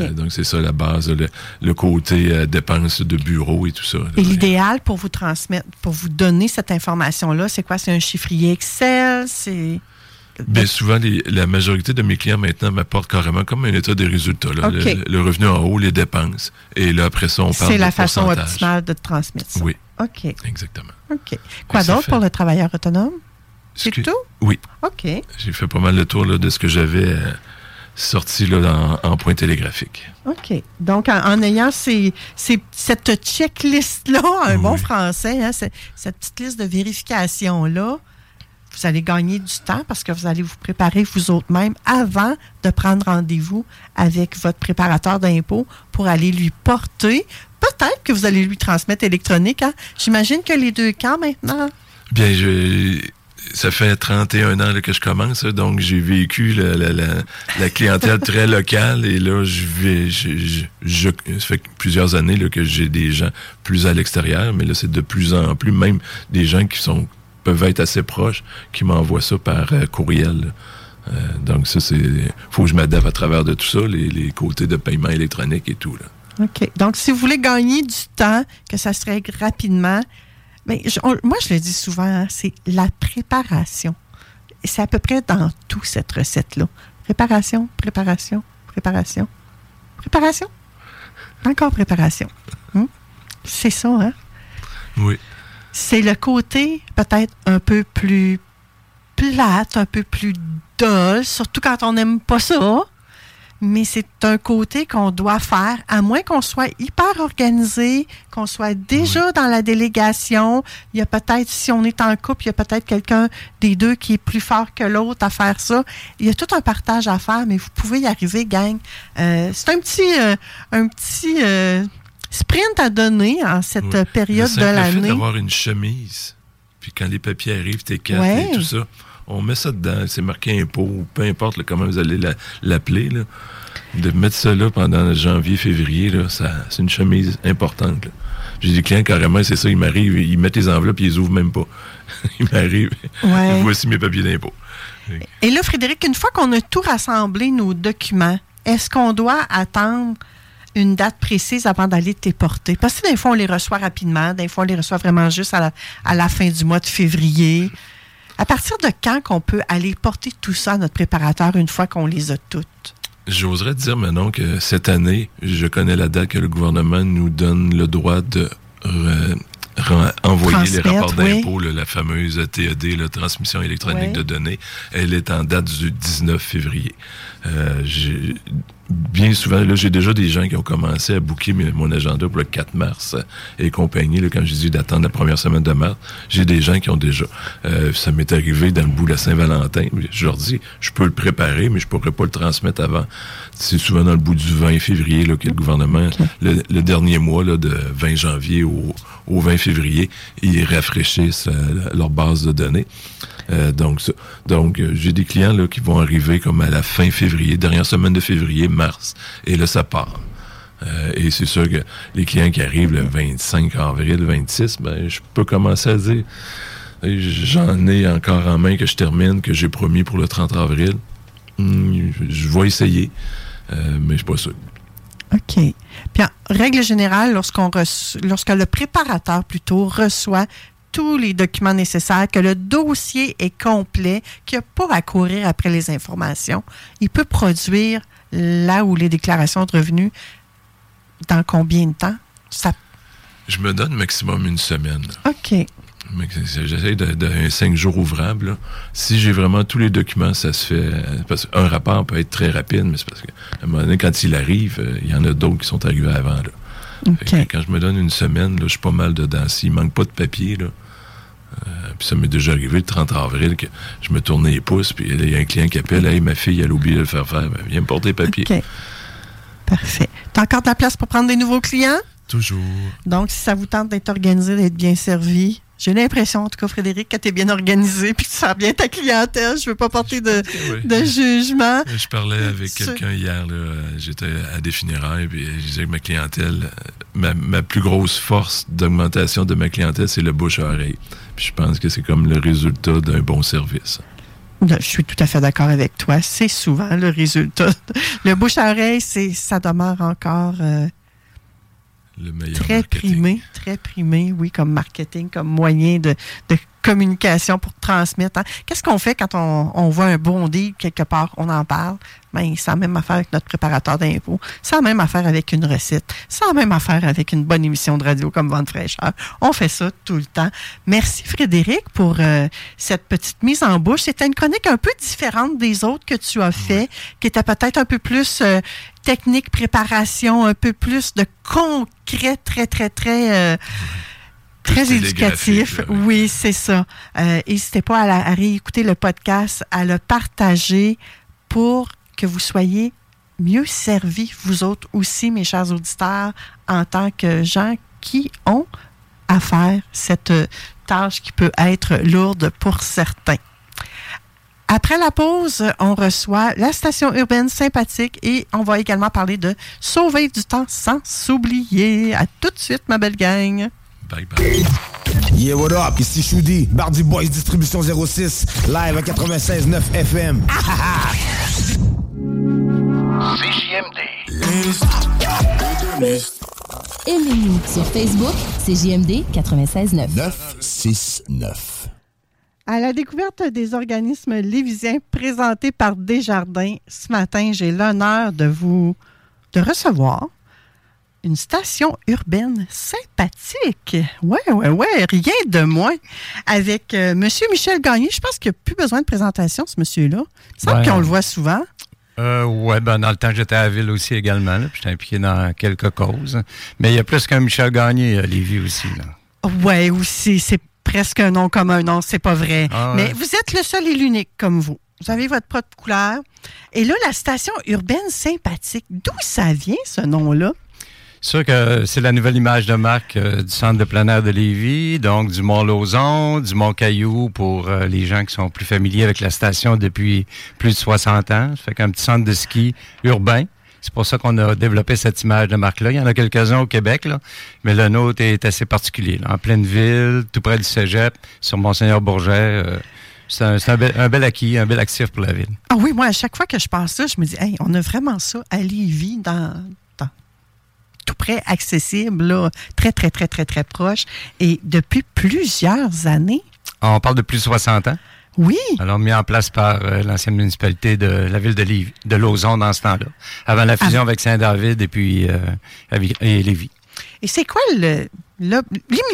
Euh, donc, c'est ça la base, le, le côté euh, dépenses de bureau et tout ça. Et l'idéal pour vous transmettre, pour vous donner cette information-là, c'est quoi? C'est un chiffrier Excel? C'est. Bien souvent, les- la majorité de mes clients maintenant m'apportent carrément comme un état des résultats. là. Le, le revenu en haut, les dépenses. Et là, après ça, on parle C'est de la façon optimale de transmettre ça. Oui, OK. exactement. OK. Quoi d'autre pour le travailleur autonome? C'est tout? Oui. OK. J'ai fait pas mal le tour là, de ce que j'avais euh, sorti là, en point télégraphique. OK. Donc, en, en ayant ces, ces- cette checklist-là, un bon français, hein, cette petite liste de vérification-là, vous allez gagner du temps parce que vous allez vous préparer vous autres même avant de prendre rendez-vous avec votre préparateur d'impôts pour aller lui porter. Peut-être que vous allez lui transmettre électronique. Hein? J'imagine que les deux camps maintenant. Bien, je, ça fait 31 ans que je commence, là, donc j'ai vécu la, la- clientèle très locale et là, je vais, ça fait plusieurs années que j'ai des gens plus à l'extérieur, mais là, c'est de plus en plus, même des gens qui sont peuvent être assez proches, qui m'envoient ça par euh, courriel. Euh, donc ça, c'est faut que je m'adapte à travers de tout ça, les, côtés de paiement électronique et tout. OK. Donc, si vous voulez gagner du temps, que ça se règle rapidement, mais je- on- moi, je le dis souvent, hein, c'est la préparation. C'est à peu près dans tout cette recette-là. Préparation, préparation, préparation, préparation. Encore préparation. Hum? C'est ça, hein? Oui. C'est le côté peut-être un peu plus plate, un peu plus dull, surtout quand on n'aime pas ça. Mais c'est un côté qu'on doit faire, à moins qu'on soit hyper organisé, qu'on soit déjà dans la délégation. Il y a peut-être, si on est en couple, il y a peut-être quelqu'un des deux qui est plus fort que l'autre à faire ça. Il y a tout un partage à faire, mais vous pouvez y arriver, gang. Euh, c'est un petit, euh, un petit euh, sprint à donner en cette Oui. période Le de l'année. d'avoir une chemise, puis quand les papiers arrivent, tes cartes Ouais. et tout ça, on met ça dedans, c'est marqué impôt, ou peu importe là, comment vous allez la- l'appeler. De mettre ça là pendant janvier, février, c'est une chemise importante. là. J'ai des clients carrément, c'est ça, ils m'arrivent, ils mettent les enveloppes, ils les ouvrent même pas. ils m'arrivent, Ouais. voici mes papiers d'impôt. Et là, Frédéric, une fois qu'on a tout rassemblé, nos documents, est-ce qu'on doit attendre une date précise avant d'aller te les porter? Parce que des fois, on les reçoit rapidement, des fois, on les reçoit vraiment juste à la, à la fin du mois de février. À partir de quand qu'on peut aller porter tout ça à notre préparateur une fois qu'on les a toutes? J'oserais dire maintenant que cette année, je connais la date que le gouvernement nous donne le droit de re- envoyer les rapports oui. d'impôt, là, la fameuse TED, la transmission électronique Oui. de données. Elle est en date du 19 février. Euh, j'ai- bien souvent, là, j'ai déjà des gens qui ont commencé à booker mon agenda pour le 4 mars et compagnie. Là, quand j'ai dit d'attendre la première semaine de mars, j'ai des gens qui ont déjà. Euh, ça m'est arrivé dans le bout de la Saint-Valentin. Je leur dis, je peux le préparer, mais je pourrais pas le transmettre avant. C'est souvent dans le bout du 20 février là, que le gouvernement, le, le dernier mois là, de 20 janvier au, au 20 février, ils rafraîchissent euh, leur base de données. Euh, donc, donc euh, j'ai des clients là, qui vont arriver comme à la fin février, dernière semaine de février, mars, et là, ça part. Euh, et c'est sûr que les clients qui arrivent le 25 avril, 26, ben, je peux commencer à dire, j'en ai encore en main que je termine, que j'ai promis pour le 30 avril. Hum, je, vais essayer, mais je suis pas sûr. OK. Puis, en règle générale, lorsqu'on lorsque le préparateur plutôt reçoit tous les documents nécessaires, que le dossier est complet, qu'il n'y a pas à courir après les informations, il peut produire là où les déclarations de revenus dans combien de temps? Ça... Je me donne maximum une semaine. là. OK. J'essaie de, cinq jours ouvrable. là. Si j'ai vraiment tous les documents, ça se fait. euh, Parce qu'un rapport peut être très rapide, mais c'est parce qu'à un moment donné, quand il arrive, euh, il y en a d'autres qui sont arrivés avant. Là. Quand je me donne une semaine, là, je suis pas mal dedans. S'il manque pas de papier, là. Euh, puis ça m'est déjà arrivé le 30 avril que je me tournais les pouces, puis il y a un client qui appelle, hey, ma fille, elle a oublié de le faire faire. Ben, viens me porter les papiers. OK. Parfait. T'as encore de la place pour prendre des nouveaux clients? Toujours. Donc, si ça vous tente d'être organisé, d'être bien servi, j'ai l'impression, en tout cas, Frédéric, que tu es bien organisé puis que tu sers bien ta clientèle. Je veux pas porter de, oui. de jugement. Je parlais avec quelqu'un hier, j'étais à des funérailles, puis je disais que ma clientèle, ma, ma plus grosse force d'augmentation de ma clientèle, c'est le bouche à oreille. Puis je pense que c'est comme le résultat d'un bon service. Je suis tout à fait d'accord avec toi. C'est souvent le résultat. Le bouche à oreille, c'est, ça demeure encore euh, Le meilleur très marketing. primé, très primé, oui, comme marketing, comme moyen de, de communication pour transmettre. hein. Qu'est-ce qu'on fait quand on, on voit un bon deal quelque part, on en parle? Ben, c'est la même affaire avec notre préparateur d'impôts. C'est la même affaire avec une recette. C'est la même affaire avec une bonne émission de radio comme Vente fraîcheur. On fait ça tout le temps. Merci Frédéric pour euh, cette petite mise en bouche. C'était une chronique un peu différente des autres que tu as fait, qui était peut-être un peu plus euh, technique, préparation, un peu plus de concret, très, très, très... euh, Très éducatif. là, oui. Oui, c'est ça. Euh, N'hésitez pas à, la- à réécouter le podcast, à le partager pour que vous soyez mieux servis, vous autres aussi, mes chers auditeurs, en tant que gens qui ont à faire cette euh, tâche qui peut être lourde pour certains. Après la pause, on reçoit la station urbaine sympathique et on va également parler de sauver du temps sans s'oublier. À tout de suite, ma belle gang. Bye bye. Yeah, what up? Ici Choudi, Bardi Boys Distribution 06, live à 96.9 FM. Aimez-nous sur Facebook, c'est JMD 96.9. 969. À la découverte des organismes lévisiens présentés par Desjardins, ce matin, j'ai l'honneur de vous de recevoir une station urbaine sympathique. Ouais, ouais, ouais, rien de moins. Avec euh, Monsieur Michel Gagné. Je pense qu'il n'y a plus besoin de présentation, ce monsieur-là. Il semble Ouais. qu'on le voit souvent. Euh, ouais, ben dans le temps, j'étais à la ville aussi également. Là, puis j'étais impliqué dans quelques causes. Mais il y a plus qu'un Michel Gagné à Lévis aussi. Là. Ouais, aussi, c'est presque un nom comme un nom, c'est pas vrai. Ah ouais. Mais vous êtes le seul et l'unique comme vous. Vous avez votre propre couleur. Et là, la station urbaine sympathique, d'où ça vient ce nom-là? C'est sûr que c'est la nouvelle image de marque euh, du centre de plein air de Lévis, donc du Mont-Lauzon, du Mont-Caillou pour euh, les gens qui sont plus familiers avec la station depuis plus de 60 ans. Ça fait qu'un petit centre de ski urbain. C'est pour ça qu'on a développé cette image de marque-là. Il y en a quelques-uns au Québec, là, mais le nôtre est assez particulier. là. En pleine ville, tout près du cégep, sur Monseigneur Bourget. euh, c'est un, bel, un bel acquis, un bel actif pour la ville. Ah oui, moi, à chaque fois que je passe ça, je me dis, hey, on a vraiment ça à Lévis, dans, dans- tout près, accessible, là, très, très, très, très, très proche. Et depuis plusieurs années, On parle de plus de 60 ans. Oui, Alors, mis en place par euh, l'ancienne municipalité de la ville de, Lévis, de Lauson dans ce temps-là, avant la fusion avec Saint-David et puis euh, avec- et Lévis. Et c'est quoi le, le-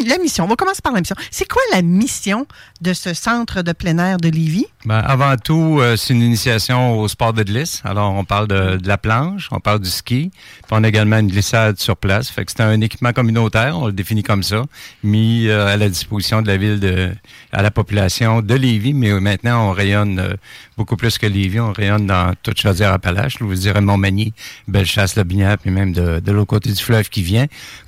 la mission? On va commencer par la mission. C'est quoi la mission de ce centre de plein air de Lévis? Ben, avant tout, euh, c'est une initiation au sport de glisse. Alors, on parle de, la planche, on parle du ski, puis on a également une glissade sur place. Fait que c'est un équipement communautaire, on le définit comme ça, mis euh, à la disposition de la ville, de, à la population de Lévis, mais maintenant, on rayonne euh, beaucoup plus que Lévis, on rayonne dans toute Chaudière-Appalaches, je vous dirais Montmagny, Bellechasse, Lobinière, puis même de l'autre côté du fleuve qui vient,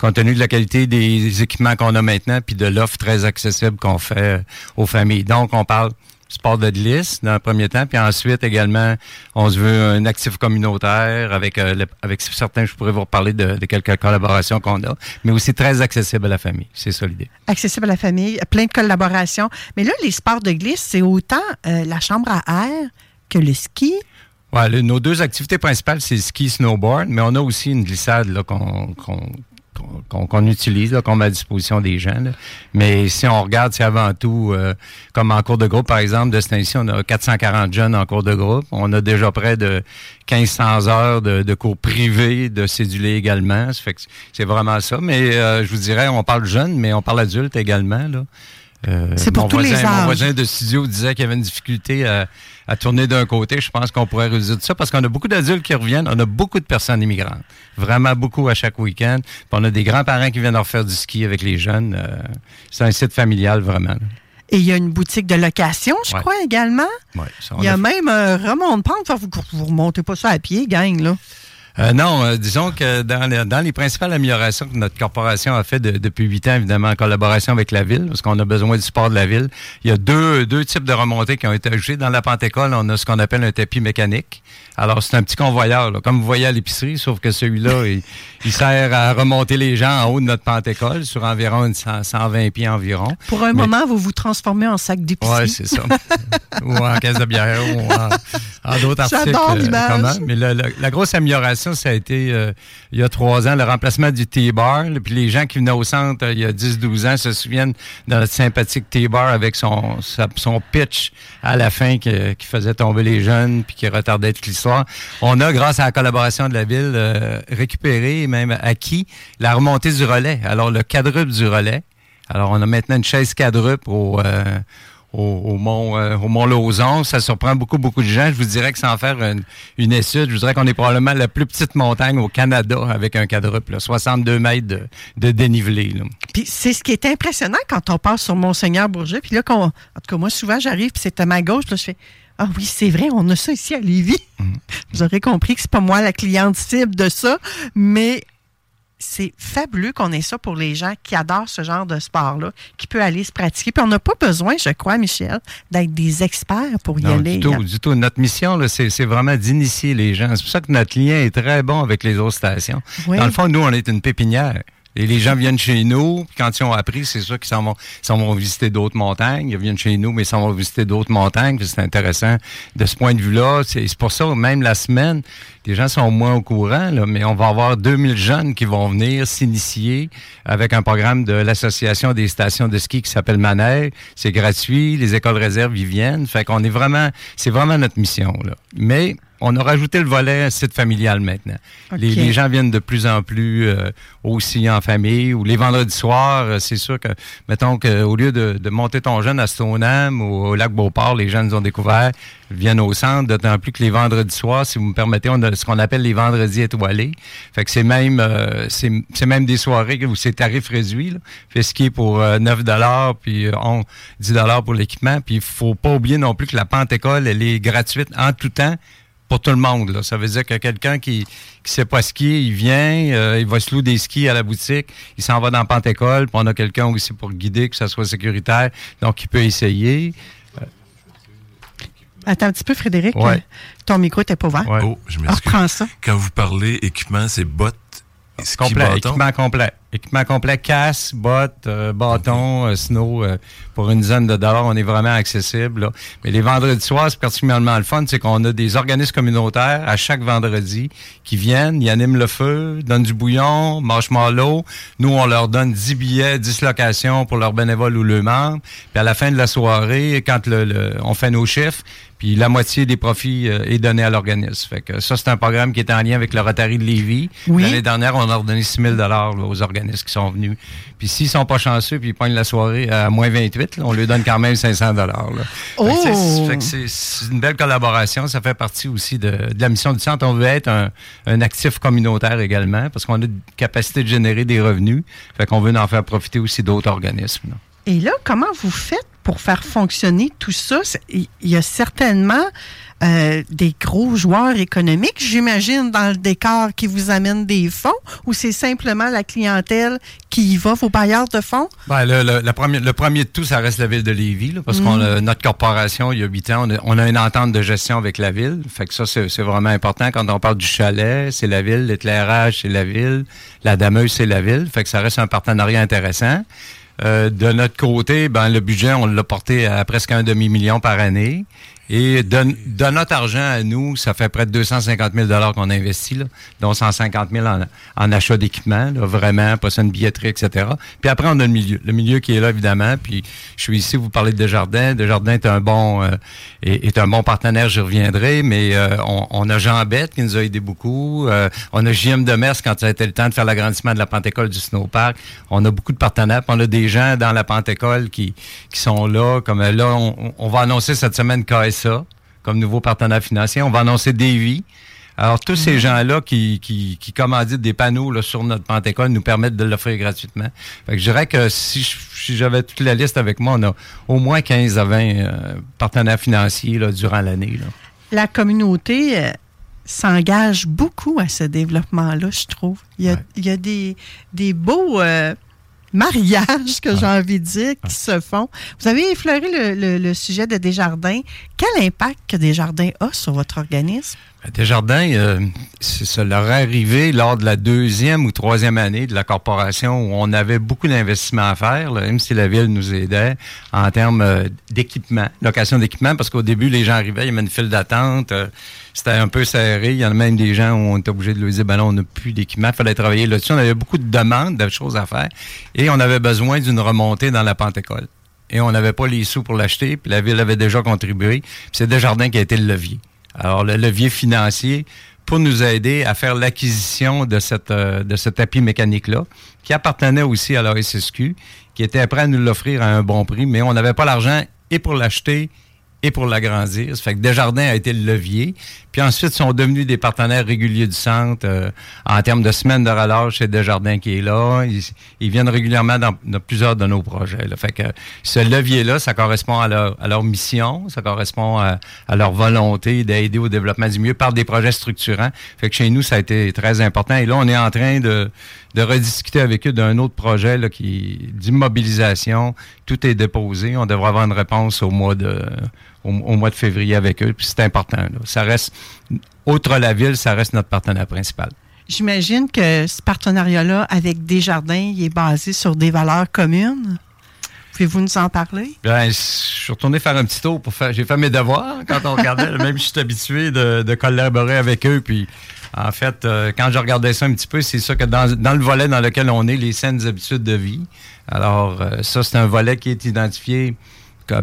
compte tenu de la qualité des équipements qu'on a maintenant, puis de l'offre très accessible qu'on fait euh, aux familles. Donc, on parle sport de glisse dans le premier temps, puis ensuite également, on se veut un actif communautaire avec euh, le- avec certains, je pourrais vous reparler de, de quelques collaborations qu'on a, mais aussi très accessible à la famille. C'est ça l'idée. accessible à la famille, plein de collaborations. Mais là, les sports de glisse, c'est autant euh, la chambre à air que le ski. Ouais, le- nos deux activités principales, c'est ski snowboard, mais on a aussi une glissade là, qu'on qu'on- qu'on- utilise, qu'on met à disposition des gens. Mais si on regarde, c'est avant tout, euh, comme en cours de groupe, par exemple, de ce temps-ci, on a 440 jeunes en cours de groupe. On a déjà près de 1500 heures de, cours privés, de cédulés également. C'est vraiment ça. Mais euh, je vous dirais, on parle jeune, mais on parle adulte également. Là. Euh, C'est pour mon tous les voisin- Mon âges. voisin de studio disait qu'il y avait une difficulté à, à tourner d'un côté. Je pense qu'on pourrait résoudre ça parce qu'on a beaucoup d'adultes qui reviennent. On a beaucoup de personnes immigrantes. Vraiment beaucoup à chaque week-end. Puis on a des grands-parents qui viennent leur faire du ski avec les jeunes. Euh, c'est un site familial, vraiment. Et il y a une boutique de location, je Ouais. crois, également. Ouais, ça, Il y a a- même un remont de pente. Faut que Vous ne remontez pas ça à pied, gang, là. Euh, non, euh, disons que dans les, principales améliorations que notre corporation a fait de- depuis huit ans, évidemment, en collaboration avec la ville, parce qu'on a besoin du support de la ville, il y a deux, deux types de remontées qui ont été ajoutés. Dans la Pentecôle, on a ce qu'on appelle un tapis mécanique. Alors, c'est un petit convoyeur, là, comme vous voyez à l'épicerie, sauf que celui-là, il, il sert à remonter les gens en haut de notre Pentecôle, sur environ une cent- 120 pieds environ. Pour un Mais- moment, vous vous transformez en sac d'épicerie. oui, c'est ça. ou en caisse de bière, ou en, en d'autres articles. Euh, l'image. comment. Mais le- le- la grosse amélioration, ça a été, euh, il y a trois ans, le remplacement du T-bar. Puis les gens qui venaient au centre euh, il y a 10-12 ans se souviennent de notre sympathique T-bar avec son, sa- son pitch à la fin qui, qui faisait tomber les jeunes puis qui retardait toute On a, grâce à la collaboration de la ville, euh, récupéré même acquis la remontée du relais. Alors, le quadruple du relais. Alors, on a maintenant une chaise quadruple au, euh, mont euh. Ça surprend beaucoup, beaucoup de gens. Je vous dirais que sans faire une, étude, je vous dirais qu'on est probablement la plus petite montagne au Canada avec un quadruple, là, 62 mètres de, dénivelé. Puis c'est ce qui est impressionnant quand on passe sur Monseigneur-Bourget. Puis là, en tout cas, moi, souvent, j'arrive, puis c'est à ma gauche. Là, je fais Ah oui, c'est vrai, on a ça ici à Lévis. Mm. Vous aurez compris que c'est pas moi la cliente cible de ça, mais c'est fabuleux qu'on ait ça pour les gens qui adorent ce genre de sport-là, qui peut aller se pratiquer. Puis on n'a pas besoin, je crois, Michel, d'être des experts pour y Non, aller. du tout, hein. du tout. Notre mission, c'est, c'est vraiment d'initier les gens. C'est pour ça que notre lien est très bon avec les autres stations. Oui. Dans le fond, nous, on est une pépinière. Et les gens viennent chez nous, puis quand ils ont appris, c'est sûr qu'ils s'en vont, visiter d'autres montagnes. Ils viennent chez nous, mais ils s'en vont visiter d'autres montagnes. C'est intéressant de ce point de vue-là. C'est, c'est pour ça, même la semaine, les gens sont moins au courant, là, mais on va avoir 2000 jeunes qui vont venir s'initier avec un programme de l'Association des stations de ski qui s'appelle Maner. C'est gratuit, les écoles réserves y viennent. Fait qu'on est vraiment, c'est vraiment notre mission. Là. Mais on a rajouté le volet site familial maintenant. Les, gens viennent de plus en plus euh, aussi en famille ou les vendredis soirs, euh, c'est sûr que, mettons qu'au lieu de, de monter ton jeune à Stoneham ou au lac Beauport, les jeunes ont découvert, viennent au centre, d'autant plus que les vendredis soirs, si vous me permettez, on a ce qu'on appelle les vendredis étoilés. Fait que c'est même euh, c'est même des soirées où c'est tarif réduit. Là. Fait skier pour euh, 9 puis euh, on- 10 pour l'équipement. Puis il faut pas oublier non plus que la Pentecôle, elle est gratuite en tout temps pour tout le monde. Là. Ça veut dire que quelqu'un qui qui sait pas skier, il vient, euh, il va se louer des skis à la boutique, il s'en va dans Pentecôle, puis on a quelqu'un aussi pour guider, que ça soit sécuritaire, donc il peut essayer. Attends un petit peu, Frédéric. Ouais. Ton micro n'était pas ouvert. Oh, je m'excuse. Reprends ça. Quand vous parlez équipement, c'est bottes, ski, Complet, bâton? équipement complet. Équipement complet, casse, bottes, euh, bâton, euh, snow, euh, pour une dizaine de dollars, on est vraiment accessible. là. Mais les vendredis soirs, c'est particulièrement le fun, c'est qu'on a des organismes communautaires à chaque vendredi qui viennent, ils animent le feu, donnent du bouillon, marshmallow. Nous, on leur donne 10 billets, 10 locations pour leurs bénévoles ou leurs membres. Puis à la fin de la soirée, quand le, le- on fait nos chiffres, puis la moitié des profits euh, est donnée à l'organisme. Fait que ça, c'est un programme qui est en lien avec le Rotary de Lévis. Oui. L'année dernière, on a redonné 6 000 là, aux organismes qui sont venus. Puis s'ils sont pas chanceux, puis ils pognent la soirée à moins 28, là, on leur donne quand même 500 là. Oh! C'est- une belle collaboration. Ça fait partie aussi de, de la mission du centre. On veut être un, un actif communautaire également, parce qu'on a une capacité de générer des revenus. Fait qu'on veut en faire profiter aussi d'autres organismes. là. Et là, comment vous faites pour faire fonctionner tout ça? Il y a certainement euh, des gros joueurs économiques, j'imagine, dans le décor qui vous amènent des fonds, ou c'est simplement la clientèle qui y va, vos bailleurs de fonds? Ben, le, le- la première- le premier de tout, ça reste la ville de Lévis, là, parce Mm. qu'on a notre corporation, il y a huit ans, on a, on a une entente de gestion avec la ville. Fait que ça, c'est c'est vraiment important. Quand on parle du chalet, c'est la ville, l'éclairage, c'est la ville, la dameuse, c'est la ville. Fait que ça reste un partenariat intéressant. Euh, de notre côté, ben le budget, on l'a porté à presque un demi-million par année. Et de, de notre argent à nous, ça fait près de 250 000 qu'on a investi, là, dont 150 000 en, en achat d'équipement, vraiment, pas ça une billetterie, etc. Puis après, on a le milieu. Le milieu qui est là, évidemment. Puis je suis ici, vous parlez de Desjardins. Desjardins est un bon euh, est, un bon partenaire, j'y reviendrai, mais euh, on, on a Jean Bette qui nous a aidé beaucoup. Euh, on a JM Demers quand ça a été le temps de faire l'agrandissement de la Pentecôle du Snowpark. On a beaucoup de partenaires. Puis on a des gens dans la Pentecôle qui, qui sont là. Comme là, on, on va annoncer cette semaine Comme nouveau partenaire financier. On va annoncer Davy. Alors, tous ces gens-là qui, qui, qui commanditent des panneaux là, sur notre Pentecôle nous permettent de l'offrir gratuitement. Fait que je dirais que si, j'avais toute la liste avec moi, on a au moins 15 à 20 euh, partenaires financiers là, durant l'année. La communauté, euh, s'engage beaucoup à ce développement-là, je trouve. Il y a, il y a des, des beaux euh, mariages, que j'ai envie de dire, qui se font. Vous avez effleuré le, le- le sujet de Desjardins. Quel impact que Desjardins a sur votre organisme? Desjardins, euh, ça leur est arrivé lors de la deuxième ou troisième année de la corporation où on avait beaucoup d'investissements à faire, même si la ville nous aidait en termes euh, d'équipement, location d'équipement, parce qu'au début, les gens arrivaient, il y avait une file d'attente, euh, c'était un peu serré. Il y en a même des gens où on était obligé de leur dire, ben là, on n'a plus d'équipement, il fallait travailler là-dessus. On avait beaucoup de demandes, de choses à faire, et on avait besoin d'une remontée dans la Pentecôte. Et on n'avait pas les sous pour l'acheter, puis la ville avait déjà contribué. Puis c'est Desjardins qui a été le levier. Alors, le levier financier pour nous aider à faire l'acquisition de, cette, euh, de ce tapis mécanique-là, qui appartenait aussi à la SSQ, qui était prêt à nous l'offrir à un bon prix, mais on n'avait pas l'argent et pour l'acheter et pour l'agrandir. Ça fait que Desjardins a été le levier. Puis ensuite, ils sont devenus des partenaires réguliers du centre euh, en termes de semaines de relâche. C'est Desjardins qui est là. Ils, ils viennent régulièrement dans, plusieurs de nos projets. Là. Fait que ce levier-là, ça correspond à leur, à leur mission, ça correspond à, à leur volonté d'aider au développement du milieu par des projets structurants. Fait que chez nous, ça a été très important. Et là, on est en train de, de rediscuter avec eux d'un autre projet là, qui d'immobilisation. Tout est déposé. On devrait avoir une réponse au mois de au, au mois de février avec eux. Puis c'est important. là. Ça reste outre la ville, ça reste notre partenaire principal. J'imagine que ce partenariat-là avec Desjardins, il est basé sur des valeurs communes. Pouvez-vous nous en parler? Ben, je suis retourné faire un petit tour pour faire. J'ai fait mes devoirs quand on regardait. Même je suis habitué de, de collaborer avec eux. Puis, en fait, euh, quand je regardais ça un petit peu, c'est ça que dans, dans le volet dans lequel on est, les saines habitudes de vie. Alors, euh, ça, c'est un volet qui est identifié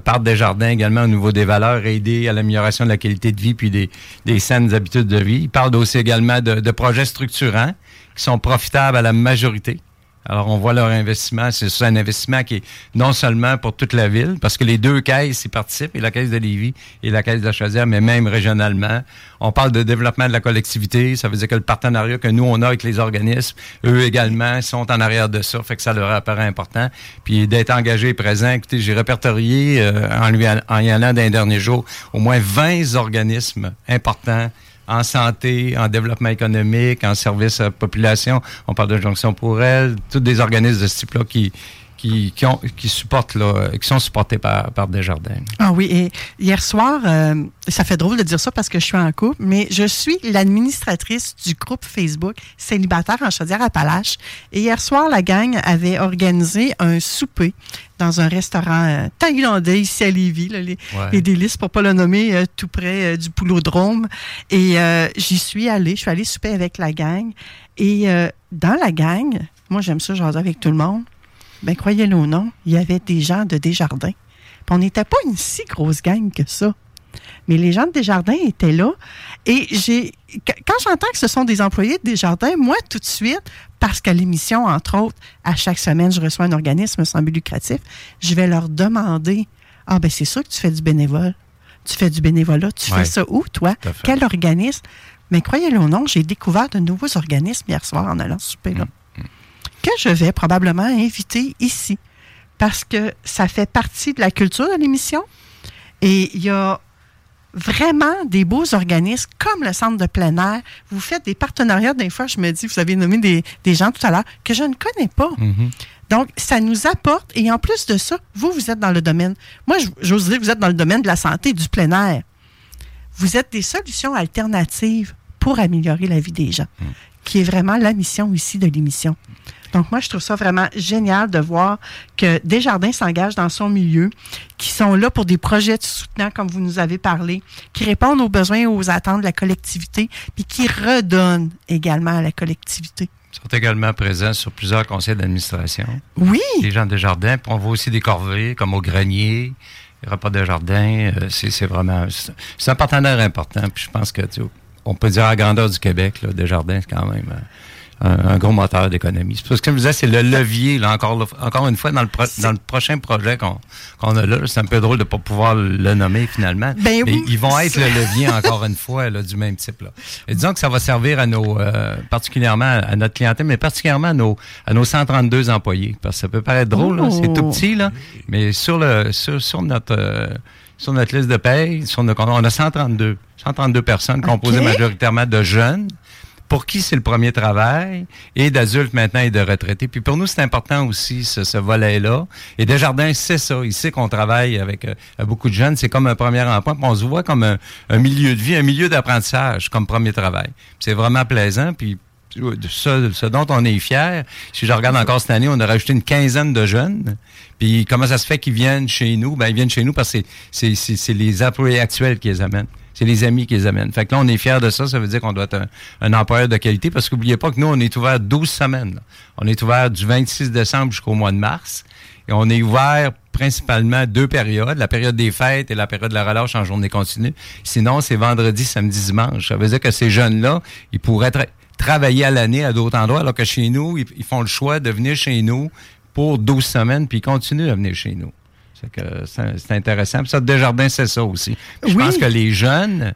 par Desjardins également au niveau des valeurs, aider à l'amélioration de la qualité de vie puis des, des saines habitudes de vie. Il parle aussi également de projets structurants qui sont profitables à la majorité. Alors, on voit leur investissement. C'est un investissement qui est non seulement pour toute la ville, parce que les deux caisses y participent, et la caisse de Lévis et la caisse de la Chaudière, mais même régionalement. On parle de développement de la collectivité. Ça veut dire que le partenariat que nous, on a avec les organismes, eux également, sont en arrière de ça. Fait que ça leur apparaît important. Puis d'être engagé et présent. Écoutez, j'ai répertorié, euh, en, lui, en y allant d'un dernier jour, au moins 20 organismes importants en santé, en développement économique, en service à la population. On parle de jonction pour elle, tous des organismes de ce type-là qui, qui, qui, ont, qui supportent, là, qui sont supportés par, par Desjardins. Ah oui, et hier soir, euh, ça fait drôle de dire ça parce que je suis en couple, mais je suis l'administratrice du groupe Facebook Célibataire en Chaudière-Appalaches. Et hier soir, la gang avait organisé un souper dans un restaurant euh, thaïlandais ici à Lévis, là, les, Ouais. les délices, pour pas le nommer, euh, tout près euh, du Poulodrome. Et euh, j'y suis allée, je suis allée souper avec la gang. Et euh, dans la gang, moi j'aime ça jaser avec tout le monde, ben croyez-le ou non, il y avait des gens de Desjardins. Puis on n'était pas une si grosse gang que ça. Mais les gens de Desjardins étaient là. Et j'ai qu- quand j'entends que ce sont des employés de Desjardins, moi, tout de suite, parce qu'à l'émission, entre autres, à chaque semaine, je reçois un organisme sans but lucratif, je vais leur demander Ah, ben c'est sûr que tu fais du bénévole. Tu fais du bénévolat. Tu Ouais. fais ça où, toi? Quel organisme? Mais croyez-le ou non, j'ai découvert de nouveaux organismes hier soir en allant souper là. Que je vais probablement inviter ici. Parce que ça fait partie de la culture de l'émission. Et il y a vraiment des beaux organismes comme le centre de plein air. Vous faites des partenariats. Des fois, je me dis, vous avez nommé des, des gens tout à l'heure que je ne connais pas. Donc, ça nous apporte. Et en plus de ça, vous, vous êtes dans le domaine. Moi, j'ose dire vous êtes dans le domaine de la santé et du plein air. Vous êtes des solutions alternatives pour améliorer la vie des gens, qui est vraiment la mission ici de l'émission. Donc, moi, je trouve ça vraiment génial de voir que Desjardins s'engagent dans son milieu, qui sont là pour des projets de soutenant, comme vous nous avez parlé, qui répondent aux besoins et aux attentes de la collectivité, puis qui redonnent également à la collectivité. Ils sont également présents sur plusieurs conseils d'administration. Oui. Les gens de jardin. Puis on voit aussi des corvées, comme au grenier, les repas de jardin. euh, c'est vraiment. C'est un partenaire important. Puis je pense que, tu on peut dire à la grandeur du Québec, là, Desjardins, c'est quand même euh, un, un gros moteur d'économie. C'est Parce que, je disais, c'est le levier, là, encore, encore une fois, dans le, pro- dans le prochain projet qu'on qu'on a là. C'est un peu drôle de ne pas pouvoir le nommer finalement. Ben Mais oui. ils vont être le levier, encore une fois, là, du même type. Là. Et disons que ça va servir à nos, euh, particulièrement à notre clientèle, mais particulièrement à nos, à nos 132 employés. Parce que ça peut paraître drôle, c'est tout Oh. petit, là, mais sur, le, sur, sur notre, euh, sur notre liste de paye, sur nos, on a 132, 132 personnes composées majoritairement de jeunes pour qui c'est le premier travail, et d'adultes maintenant et de retraités. Puis pour nous, c'est important aussi ce, ce volet-là. Et Desjardins sait ça. Il sait qu'on travaille avec euh, beaucoup de jeunes. C'est comme un premier emploi. Puis on se voit comme un, un milieu de vie, un milieu d'apprentissage comme premier travail. C'est vraiment plaisant. Puis ce, ce dont on est fier, si je regarde encore cette année, on a rajouté une quinzaine de jeunes. Puis comment ça se fait qu'ils viennent chez nous? Ben, ils viennent chez nous parce que c'est- c'est c'est- c'est les employés actuels qui les amènent. C'est les amis qui les amènent. Fait que là, on est fiers de ça. Ça veut dire qu'on doit être un, un employeur de qualité parce qu'oubliez pas que nous, on est ouvert 12 semaines. On est ouvert du 26 décembre jusqu'au mois de mars. Et on est ouvert principalement deux périodes, la période des fêtes et la période de la relâche en journée continue. Sinon, c'est vendredi, samedi, dimanche. Ça veut dire que ces jeunes-là, ils pourraient tra- travailler à l'année à d'autres endroits, alors que chez nous, ils, ils font le choix de venir chez nous pour 12 semaines, puis ils continuent à venir chez nous. C'est intéressant. Puis ça, Desjardins, c'est ça aussi. Puis Je Oui. pense que les jeunes,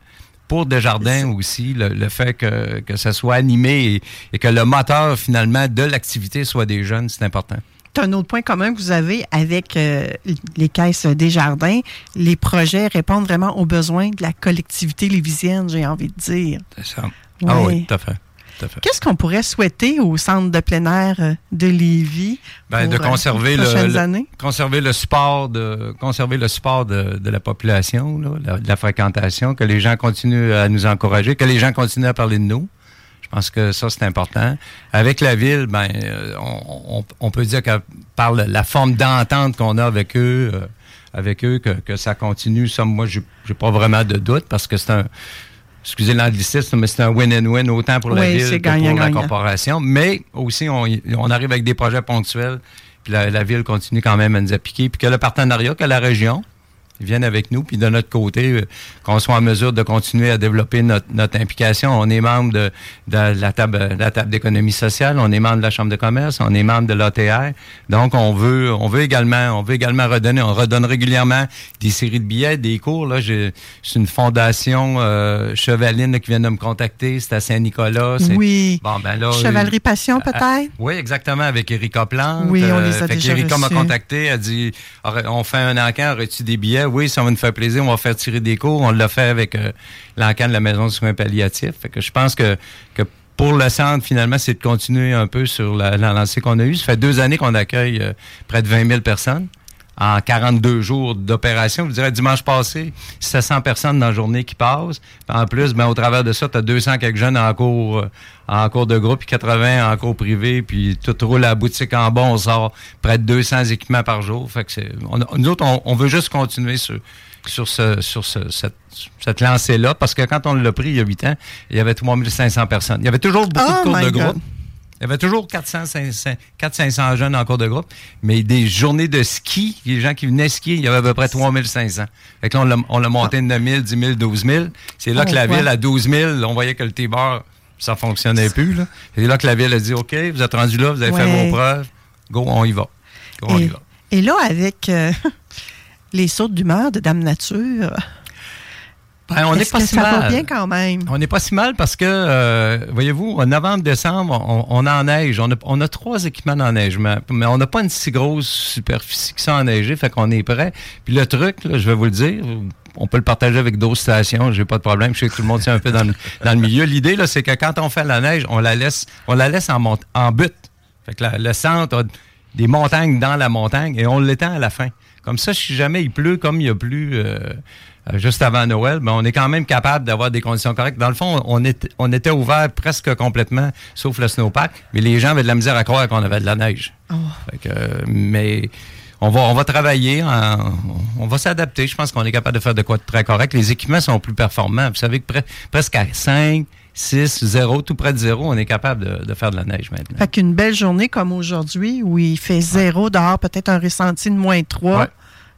pour Desjardins aussi, le, le fait que, que ça soit animé et, et que le moteur, finalement, de l'activité soit des jeunes, c'est important. C'est un autre point commun que vous avez avec euh, les caisses des jardins. Les projets répondent vraiment aux besoins de la collectivité lévisienne, j'ai envie de dire. C'est ça. Ah oui, tout à fait. Qu'est-ce qu'on pourrait souhaiter au centre de plein air euh, de Lévis Ben, de pour, euh, conserver les le, prochaines le- années? conserver le support de conserver le support de, de la population, là, la, de la fréquentation, que les gens continuent à nous encourager, que les gens continuent à parler de nous. Je pense que ça c'est important. Avec la ville, ben euh, on, on- on peut dire que par la forme d'entente qu'on a avec eux, euh, avec eux, que, que ça continue. Ça, moi, j'ai pas vraiment de doute parce que c'est un excusez l'anglicisme, mais c'est un win-and-win autant pour la Oui, ville que pour la corporation. Mais aussi, on, on arrive avec des projets ponctuels, puis la, la ville continue quand même à nous appliquer, puis que le partenariat, que la région, viennent avec nous, puis de notre côté, euh, qu'on soit en mesure de continuer à développer notre, notre implication. On est membre de, de la table, de la table d'économie sociale, on est membre de la chambre de commerce, on est membre de l'ATR. Donc, on veut, on veut également, on veut également redonner. On redonne régulièrement des séries de billets, des cours. Là, j'ai, c'est une fondation euh, chevaline là, qui vient de me contacter. C'est à Saint-Nicolas. Oui. Bon, ben là, Chevalerie Passion, euh, peut-être? oui, exactement, avec Erika Plante. Oui, on les a que déjà Erika m'a contacté, elle dit on fait un encan, aurais-tu des billets? Oui, ça va nous faire plaisir, on va faire tirer des cours. On l'a fait avec euh, l'encan de la maison de soins palliatifs. Fait je pense que, pour le centre, finalement, c'est de continuer un peu sur la, la lancée qu'on a eue. Ça fait deux années qu'on accueille euh, près de 20 000 personnes en 42 jours d'opération. Vous dirais, dimanche passé, 700 personnes dans la journée qui passent. En plus, ben, au travers de ça, tu as 200 quelques jeunes en cours, euh, en cours de groupe, puis 80 en cours privé, puis tout roule à la boutique en bas, on sort près de 200 équipements par jour. Fait que c'est, on, nous autres, on, on veut juste continuer sur, sur, ce, sur ce- cette, cette lancée-là, parce que quand on l'a pris il y a 8 ans, il y avait 3500 personnes. Il y avait toujours beaucoup Oh de cours my de God. groupe. Il y avait toujours 400, 500, 400-500 jeunes en cours de groupe, mais des journées de ski, les gens qui venaient skier, il y avait à peu près 3500. Fait que là, on l'a- on l'a monté de 9 000, 10 000, 12 000. C'est là Oh, que la ouais. ville, à 12 000, on voyait que le T-bar, ça fonctionnait plus. là. C'est là que la ville a dit, OK, vous êtes rendu là, vous avez fait vos preuves, go, on y va. Go, on y Et, va. et là, avec euh, les sautes d'humeur de Dame Nature, Ben, on n'est pas que si ça va mal. bien quand même? On n'est pas si mal parce que, euh, voyez-vous, en novembre, décembre, on, on enneige. On a, on a trois équipements d'enneigement, mais on n'a pas une si grosse superficie ça enneigée, fait qu'on est prêt. Puis le truc, là, je vais vous le dire, on peut le partager avec d'autres stations, j'ai pas de problème. Je sais que tout le monde est un peu dans le, dans le milieu. L'idée, là, c'est que quand on fait la neige, on la laisse, on la laisse en, en butte. Fait que la- le centre a des montagnes dans la montagne et on l'étend à la fin. Comme ça, si jamais il pleut, comme il y a plu euh, euh, juste avant Noël, ben, on est quand même capable d'avoir des conditions correctes. Dans le fond, on, était on était ouvert presque complètement, sauf le snowpack, mais les gens avaient de la misère à croire qu'on avait de la neige. Fait que, euh, mais on va, on va travailler, en- on va s'adapter. Je pense qu'on est capable de faire de quoi de très correct. Les équipements sont plus performants. Vous savez que pre- presque à 5, 6, 0, tout près de 0, on est capable de, de faire de la neige maintenant. Fait qu'une belle journée comme aujourd'hui, où il fait zéro dehors, peut-être un ressenti de moins 3, Ouais.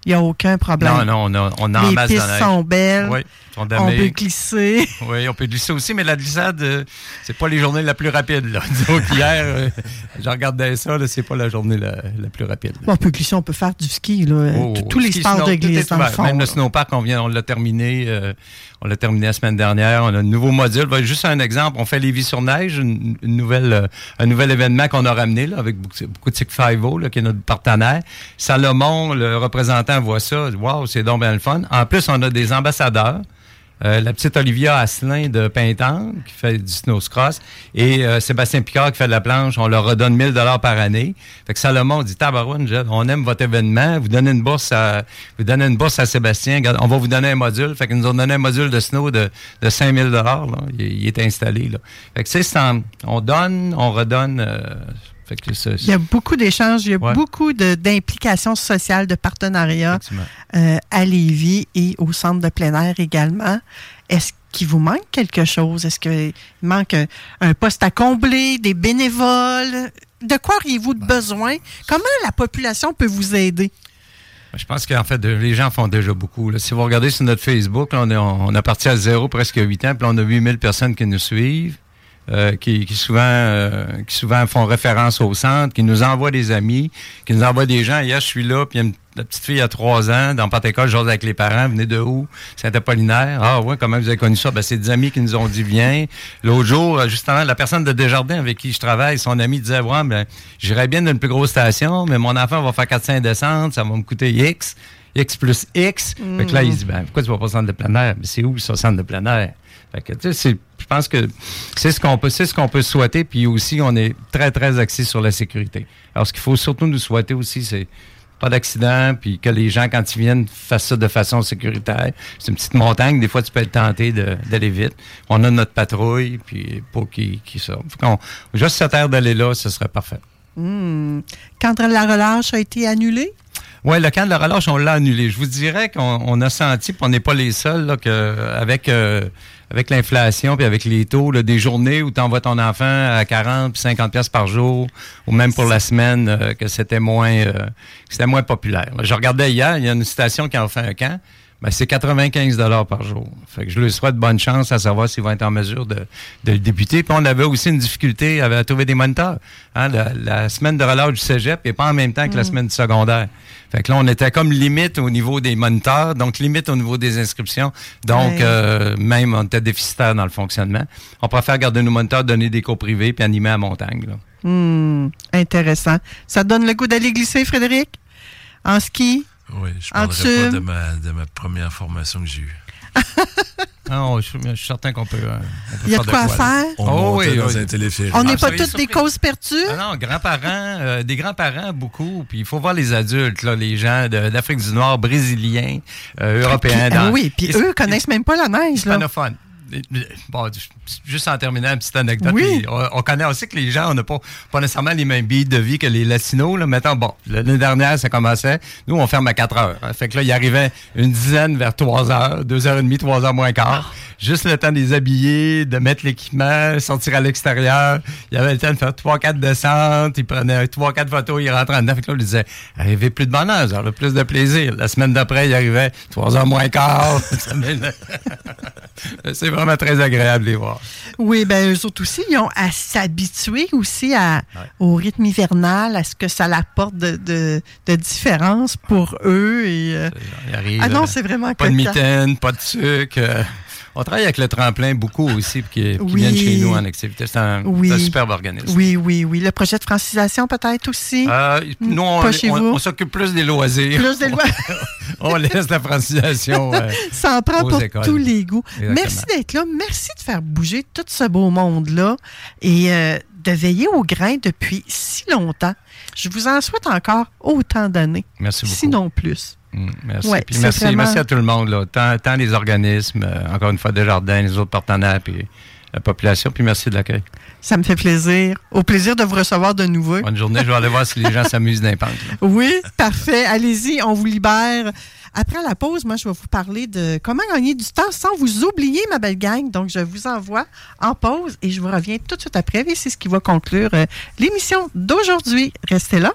Il n'y a aucun problème. Non, non, on a, on en Les masse pistes sont belles. Oui, sont On peut glisser. Oui, on peut glisser aussi, mais la glissade, euh, c'est pas les journées la plus rapide. Là. Disons qu'hier, euh, je regardais ça, c'est pas la journée la, la plus rapide. Bon, on peut glisser, on peut faire du ski, là. Oh, Tous- tous les ski, sports de glisse, dans le ouvert. fond. Même le snowpark, on vient, on l'a terminé. euh, on l'a terminé la semaine dernière. On a un nouveau module. Juste un exemple. On fait Lévis sur neige, une, une nouvelle, euh, un nouvel événement qu'on a ramené là, avec 5 là, qui est notre partenaire. Salomon, le représentant temps voient ça, waouh, c'est donc bien le fun. En plus, on a des ambassadeurs. Euh, la petite Olivia Asselin de Pintan, qui fait du snowcross, et euh, Sébastien Picard qui fait de la planche. On leur redonne 1000 dollars par année. Fait que Salomon dit, tabarouane, je- on aime votre événement. Vous donnez une bourse à, vous donnez une bourse à Sébastien. On va vous donner un module. Fait qu'ils nous ont donné un module de snow de, de 5000 dollars. Il, il est installé, là. Fait que c'est. On donne, on redonne. euh, Il y a beaucoup d'échanges, il y a Ouais. beaucoup d'implications sociales, de partenariats euh, à Lévis et au centre de plein air également. Est-ce qu'il vous manque quelque chose? Est-ce qu'il manque un, un poste à combler, des bénévoles? De quoi auriez-vous de besoin? Comment la population peut vous aider? Je pense qu'en fait, les gens font déjà beaucoup. là. Si vous regardez sur notre Facebook, là, on, est, on a parti à zéro presque 8 ans, puis là, on a 8000 personnes qui nous suivent, euh, qui, qui souvent, euh, qui souvent font référence au centre, qui nous envoient des amis, qui nous envoient des gens. Hier, je suis là, puis il y a une, la petite fille à 3 ans, dans Pentecôte, je jase avec les parents, venez de où? Saint-Apollinaire. Ah ouais, comment vous avez connu ça? Ben, c'est des amis qui nous ont dit, viens. L'autre jour, euh, justement, la personne de Desjardins avec qui je travaille, son ami disait, ouais, ben, j'irais bien dans une plus grosse station, mais mon enfant va faire 400 descentes, ça va me coûter X. X plus X. Fait que là, il dit, ben, pourquoi tu vas pas au centre de plein air? Mais c'est où ce centre de plein air? Fait que, tu sais, c'est- pense que c'est ce qu'on peut, c'est ce qu'on peut souhaiter. Puis aussi, on est très, très axé sur la sécurité. Alors, ce qu'il faut surtout nous souhaiter aussi, c'est pas d'accident, puis que les gens, quand ils viennent, fassent ça de façon sécuritaire. C'est une petite montagne, des fois, tu peux être tenté d'aller vite. On a notre patrouille, puis pour qui, qui qu'on- juste cette aire d'aller là, ce serait parfait. Hmm. Quand la relâche a été annulée? Oui, le camp de la relâche, on l'a annulé. Je vous dirais qu'on on a senti, puis on n'est pas les seuls, là, que avec, euh, avec l'inflation puis avec les taux, là, des journées où tu envoies ton enfant à 40 puis 50 pièces par jour, ou même pour la semaine, euh, que c'était moins, euh, que c'était moins populaire. là. Je regardais hier, il y a une station qui en fait un camp. Ben, c'est 95 dollars par jour. Fait que je lui souhaite bonne chance à savoir s'ils vont être en mesure de, de le débuter. Puis on avait aussi une difficulté à, trouver des moniteurs. Hein, la, la semaine de relâche du cégep n'est pas en même temps que la Mm. semaine du secondaire. Fait que là, on était comme limite au niveau des moniteurs, donc limite au niveau des inscriptions. Donc, Ouais. euh, même, on était déficitaire dans le fonctionnement. On préfère garder nos moniteurs, donner des cours privés, puis animer à montagne. là. Hmm. Intéressant. Ça te donne le goût d'aller glisser, Frédéric? En ski? Oui, je En parlerai pas de ma, de ma première formation que j'ai eue. Ah, on- je, suis- je suis certain qu'on peut, euh, peut Il y a faire de quoi à faire? On dans un téléphérique. On n'est Ah, pas toutes des causes perdues? Ah non, grands-parents, euh, des grands-parents, beaucoup. Puis il faut voir les adultes, là, les gens d'Afrique du Nord, brésiliens, euh, européens. Puis, ah dans- oui, puis eux connaissent même pas la neige. Là. Bon, juste en terminant, une petite anecdote. Oui. on, on connaît aussi que les gens, on n'a pas, pas nécessairement les mêmes billes de vie que les latinos. Là. Mettons, bon, l'année dernière, ça commençait. Nous, on ferme à 4 heures. hein. Fait que là, il arrivait une dizaine vers 3 heures, 2 heures et demie, 3 heures moins quart. Juste le temps de les habiller, de mettre l'équipement, sortir à l'extérieur. Il y avait le temps de faire 3-4 descentes. Il prenait 3-4 photos, il rentrait en dedans. Fait que là, on lui disait, arrivez plus de bonheur, vous aurez plus de plaisir. La semaine d'après, il arrivait 3 heures moins quart. C'est vraiment très agréable de les voir. Oui, ben eux autres aussi, ils ont à s'habituer aussi à, au rythme hivernal, à ce que ça apporte de, de, de différence pour eux. Et, euh, Il arrive, ah non, euh, c'est vraiment Pas de mitaine, pas de sucre. euh, on travaille avec le tremplin beaucoup aussi, qui, qui Oui. viennent chez nous en activité. C'est un, Oui. c'est un superbe organisme. Oui, oui, oui. Le projet de francisation peut-être aussi? Euh, nous, on, Pas chez on- vous? on s'occupe plus des loisirs. Plus des loisirs. on laisse la francisation. euh, Ça en prend aux pour écoles. tous les goûts. Exactement. Merci d'être là. Merci de faire bouger tout ce beau monde-là et euh, de veiller au grain depuis si longtemps. Je vous en souhaite encore autant d'années. Merci beaucoup. Sinon plus. Mm, Merci. Ouais, Puis merci, vraiment- merci à tout le monde, là. Tant, tant les organismes, euh, encore une fois, Desjardins, les autres partenaires, puis la population. Puis merci de l'accueil. Ça me fait plaisir. Au plaisir de vous recevoir de nouveau. Bonne journée. Je vais aller voir si les gens s'amusent là. Oui, parfait. Allez-y, on vous libère. Après la pause, moi, je vais vous parler de comment gagner du temps sans vous oublier, ma belle gang. Donc, je vous envoie en pause et je vous reviens tout de suite après. Et c'est ce qui va conclure euh, l'émission d'aujourd'hui. Restez là.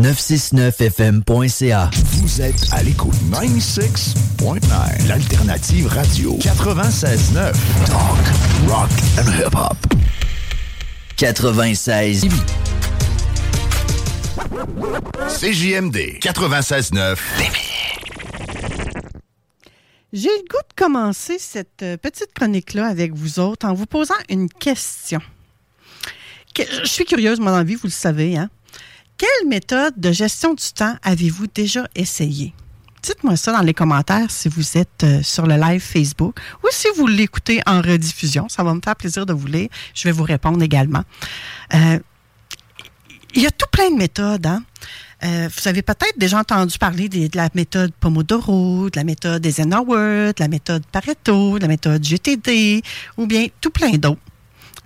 969fm.ca. Vous êtes à l'écoute 96.9, l'alternative radio 96.9. Talk, rock and hip-hop. 96 CJMD 96.9 J'ai le goût de commencer cette euh, petite chronique-là avec vous autres en vous posant une question. Que- je suis curieuse, moi, dans la vie, vous le savez. Hein? Quelle méthode de gestion du temps avez-vous déjà essayé? Dites-moi ça dans les commentaires si vous êtes euh, sur le live Facebook ou si vous l'écoutez en rediffusion. Ça va me faire plaisir de vous lire. Je vais vous répondre également. Euh, il y a tout plein de méthodes. Hein? Euh, vous avez peut-être déjà entendu parler de la méthode Pomodoro, de la méthode Eisenhower, de la méthode Pareto, de la méthode GTD, ou bien tout plein d'autres.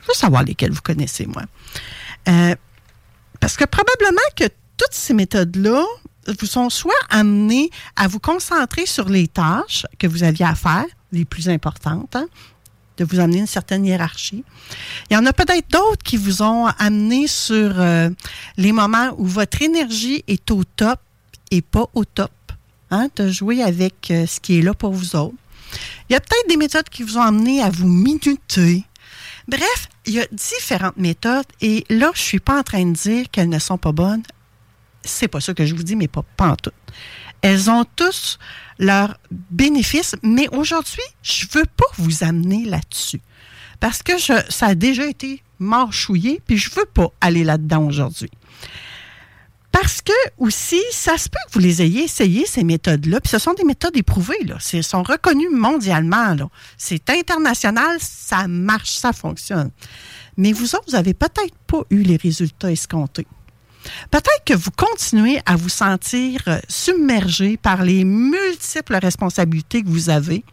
Je veux savoir lesquelles vous connaissez, moi. Parce que probablement que toutes ces méthodes-là vous sont soit amenées à vous concentrer sur les tâches que vous aviez à faire, les plus importantes, hein, de vous amener une certaine hiérarchie. Il y en a peut-être d'autres qui vous ont amené sur euh, les moments où votre énergie est au top et pas au top. Hein, de jouer avec euh, ce qui est là pour vous autres. Il y a peut-être des méthodes qui vous ont amené à vous minuter. Bref, il y a différentes méthodes et là, je suis pas en train de dire qu'elles ne sont pas bonnes. C'est pas ça que je vous dis, mais pas, pas en tout. Elles ont tous leurs bénéfices, mais aujourd'hui, je veux pas vous amener là-dessus. Parce que ça a déjà été marchouillé, puis je veux pas aller là-dedans aujourd'hui. Parce que aussi, ça se peut que vous les ayez essayées, ces méthodes-là, puis ce sont des méthodes éprouvées, là. Elles sont reconnues mondialement. C'est international, ça marche, ça fonctionne. Mais vous autres, vous avez peut-être pas eu les résultats escomptés. Peut-être que vous continuez à vous sentir euh, submergé par les multiples responsabilités que vous avez.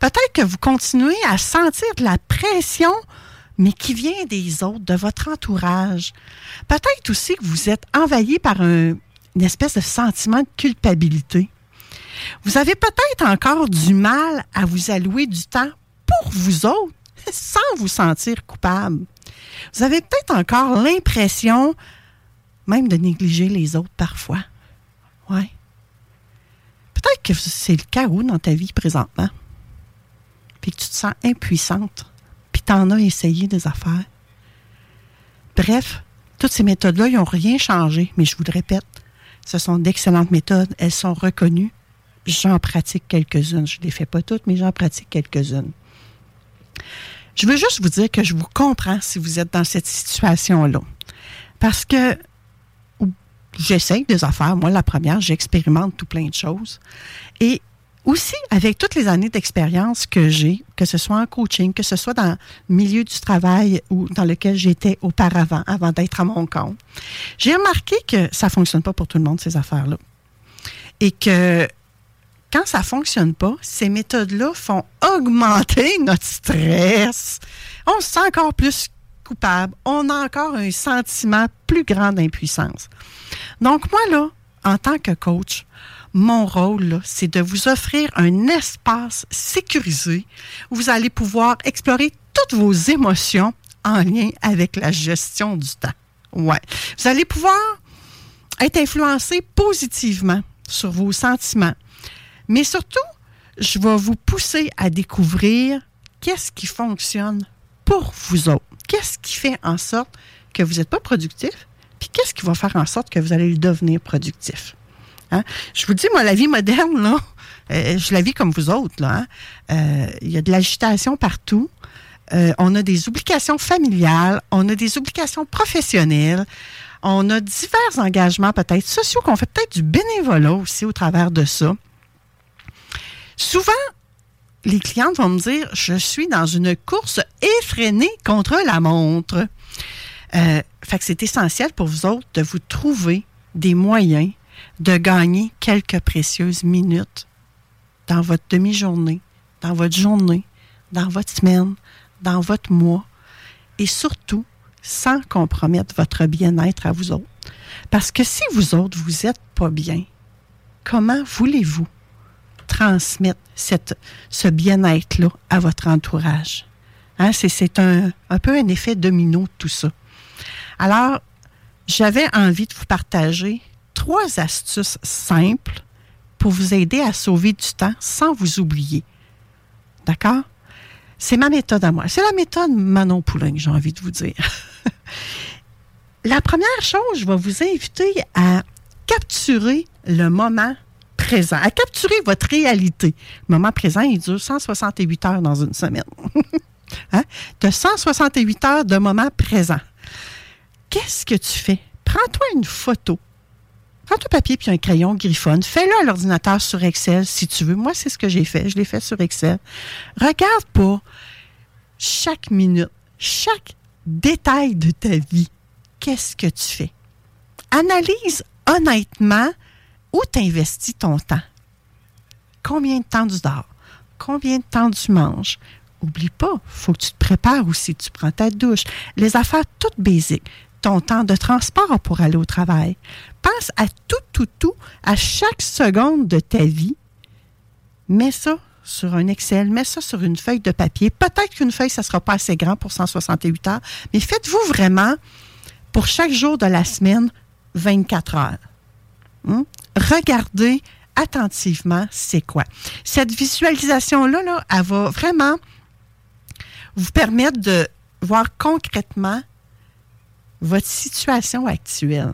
Peut-être que vous continuez à sentir de la pression, mais qui vient des autres, de votre entourage. Peut-être aussi que vous êtes envahi par un- une espèce de sentiment de culpabilité. Vous avez peut-être encore du mal à vous allouer du temps pour vous autres, sans vous sentir coupable. Vous avez peut-être encore l'impression même de négliger les autres parfois. Ouais. Peut-être que c'est le chaos dans ta vie présentement. Puis que tu te sens impuissante. Puis tu en as essayé des affaires? Bref, toutes ces méthodes-là, ils n'ont rien changé. Mais je vous le répète, ce sont d'excellentes méthodes. Elles sont reconnues. J'en pratique quelques-unes. Je ne les fais pas toutes, mais j'en pratique quelques-unes. Je veux juste vous dire que je vous comprends si vous êtes dans cette situation-là. Parce que j'essaye des affaires. Moi, la première, j'expérimente tout plein de choses. Et aussi, avec toutes les années d'expérience que j'ai, que ce soit en coaching, que ce soit dans le milieu du travail ou dans lequel j'étais auparavant, avant d'être à mon compte, j'ai remarqué que ça ne fonctionne pas pour tout le monde, ces affaires-là. Et que quand ça ne fonctionne pas, ces méthodes-là font augmenter notre stress. On se sent encore plus coupable. On a encore un sentiment plus grand d'impuissance. Donc, moi, là, en tant que coach, mon rôle, c'est de vous offrir un espace sécurisé où vous allez pouvoir explorer toutes vos émotions en lien avec la gestion du temps. Ouais. Vous allez pouvoir être influencé positivement sur vos sentiments. Mais surtout, je vais vous pousser à découvrir qu'est-ce qui fonctionne pour vous autres. Qu'est-ce qui fait en sorte que vous n'êtes pas productif, puis qu'est-ce qui va faire en sorte que vous allez le devenir productif. Hein? Je vous dis, moi, la vie moderne, là, euh, je la vis comme vous autres. hein. Euh, Il y a de l'agitation partout. Euh, on a des obligations familiales, on a des obligations professionnelles, on a divers engagements peut-être sociaux, qu'on fait peut-être du bénévolat aussi au travers de ça. Souvent, les clientes vont me dire, je suis dans une course effrénée contre la montre. Fait que c'est essentiel pour vous autres de vous trouver des moyens de gagner quelques précieuses minutes dans votre demi-journée, dans votre journée, dans votre semaine, dans votre mois, et surtout sans compromettre votre bien-être à vous autres. Parce que si vous autres, vous n'êtes pas bien, comment voulez-vous transmettre ce bien-être-là à votre entourage? Hein, c'est un peu un effet domino de tout ça. Alors, j'avais envie de vous partager trois astuces simples pour vous aider à sauver du temps sans vous oublier. D'accord? C'est ma méthode à moi. C'est la méthode Manon Poulain, j'ai envie de vous dire. La première chose, je vais vous inviter à capturer le moment présent, à capturer votre réalité. Le moment présent, il dure 168 heures dans une semaine. hein? As 168 heures de moment présent. Qu'est-ce que tu fais? Prends-toi une photo. Prends ton papier puis un crayon griffonne. Fais-le à l'ordinateur sur Excel si tu veux. Moi, c'est ce que j'ai fait. Je l'ai fait sur Excel. Regarde pour chaque minute, chaque détail de ta vie. Qu'est-ce que tu fais? Analyse honnêtement où tu investis ton temps. Combien de temps tu dors? Combien de temps tu manges? Oublie pas, faut que tu te prépares aussi. Tu prends ta douche. Les affaires toutes basiques. Ton temps de transport pour aller au travail. Pense à tout, tout, tout, à chaque seconde de ta vie. Mets ça sur un Excel, mets ça sur une feuille de papier. Peut-être qu'une feuille, ça ne sera pas assez grand pour 168 heures, mais faites-vous vraiment, pour chaque jour de la semaine, 24 heures. Hmm? Regardez attentivement c'est quoi. Cette visualisation-là, là, elle va vraiment vous permettre de voir concrètement votre situation actuelle.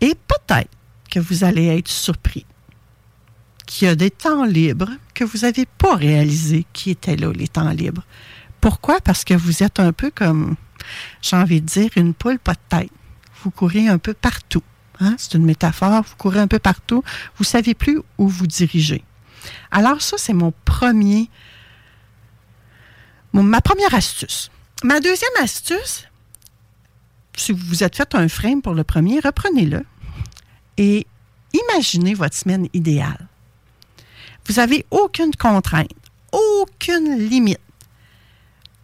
Et peut-être que vous allez être surpris qu'il y a des temps libres que vous n'avez pas réalisé qui étaient là, les temps libres. Pourquoi? Parce que vous êtes un peu comme, j'ai envie de dire, une poule pas de tête. Vous courez un peu partout. Hein? C'est une métaphore. Vous courez un peu partout. Vous ne savez plus où vous dirigez. Alors ça, c'est mon premier, ma première astuce. Ma deuxième astuce, si vous vous êtes fait un frame pour le premier, reprenez-le et imaginez votre semaine idéale. Vous n'avez aucune contrainte, aucune limite.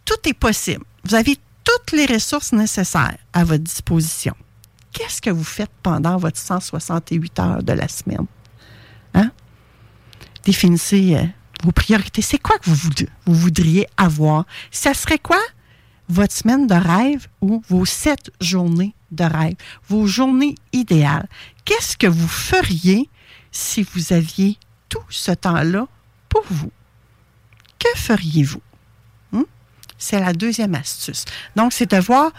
Tout est possible. Vous avez toutes les ressources nécessaires à votre disposition. Qu'est-ce que vous faites pendant votre 168 heures de la semaine? Hein? Définissez euh, vos priorités. C'est quoi que vous, vous voudriez avoir? Ça serait quoi? Votre semaine de rêve ou vos sept journées de rêve, vos journées idéales? Qu'est-ce que vous feriez si vous aviez tout ce temps-là pour vous? Que feriez-vous? Hmm? C'est la deuxième astuce. Donc, c'est de voir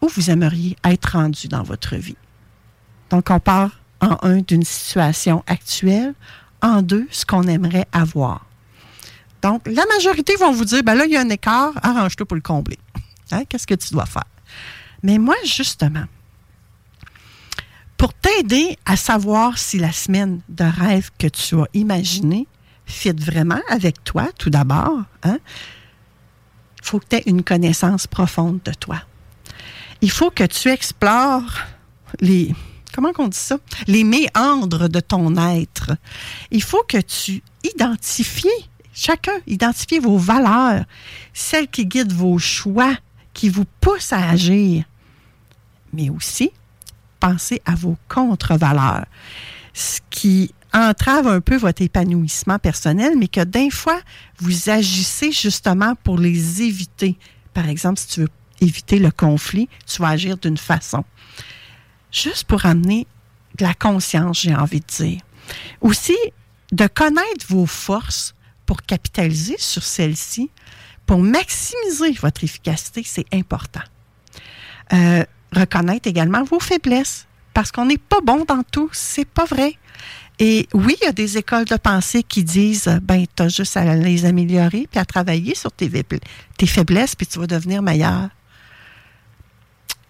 où vous aimeriez être rendu dans votre vie. Donc, on part en un d'une situation actuelle, en deux, ce qu'on aimerait avoir. Donc, la majorité vont vous dire, ben là, il y a un écart, arrange-toi pour le combler. Hein? Qu'est-ce que tu dois faire? Mais moi, justement, pour t'aider à savoir si la semaine de rêve que tu as imaginée fit vraiment avec toi, tout d'abord, il hein, faut que tu aies une connaissance profonde de toi. Il faut que tu explores les, comment on? Les méandres de ton être. Il faut que tu identifies, chacun, identifiez vos valeurs, celles qui guident vos choix, qui vous poussent à agir. Mais aussi, pensez à vos contre-valeurs. Ce qui entrave un peu votre épanouissement personnel, mais que d'un fois, vous agissez justement pour les éviter. Par exemple, si tu veux éviter le conflit, tu vas agir d'une façon. Juste pour amener de la conscience, j'ai envie de dire. Aussi, de connaître vos forces pour capitaliser sur celles-ci, pour maximiser votre efficacité, c'est important. Euh, reconnaître également vos faiblesses, parce qu'on n'est pas bon dans tout, c'est pas vrai. Et oui, il y a des écoles de pensée qui disent, ben, tu as juste à les améliorer, puis à travailler sur tes, tes faiblesses, puis tu vas devenir meilleur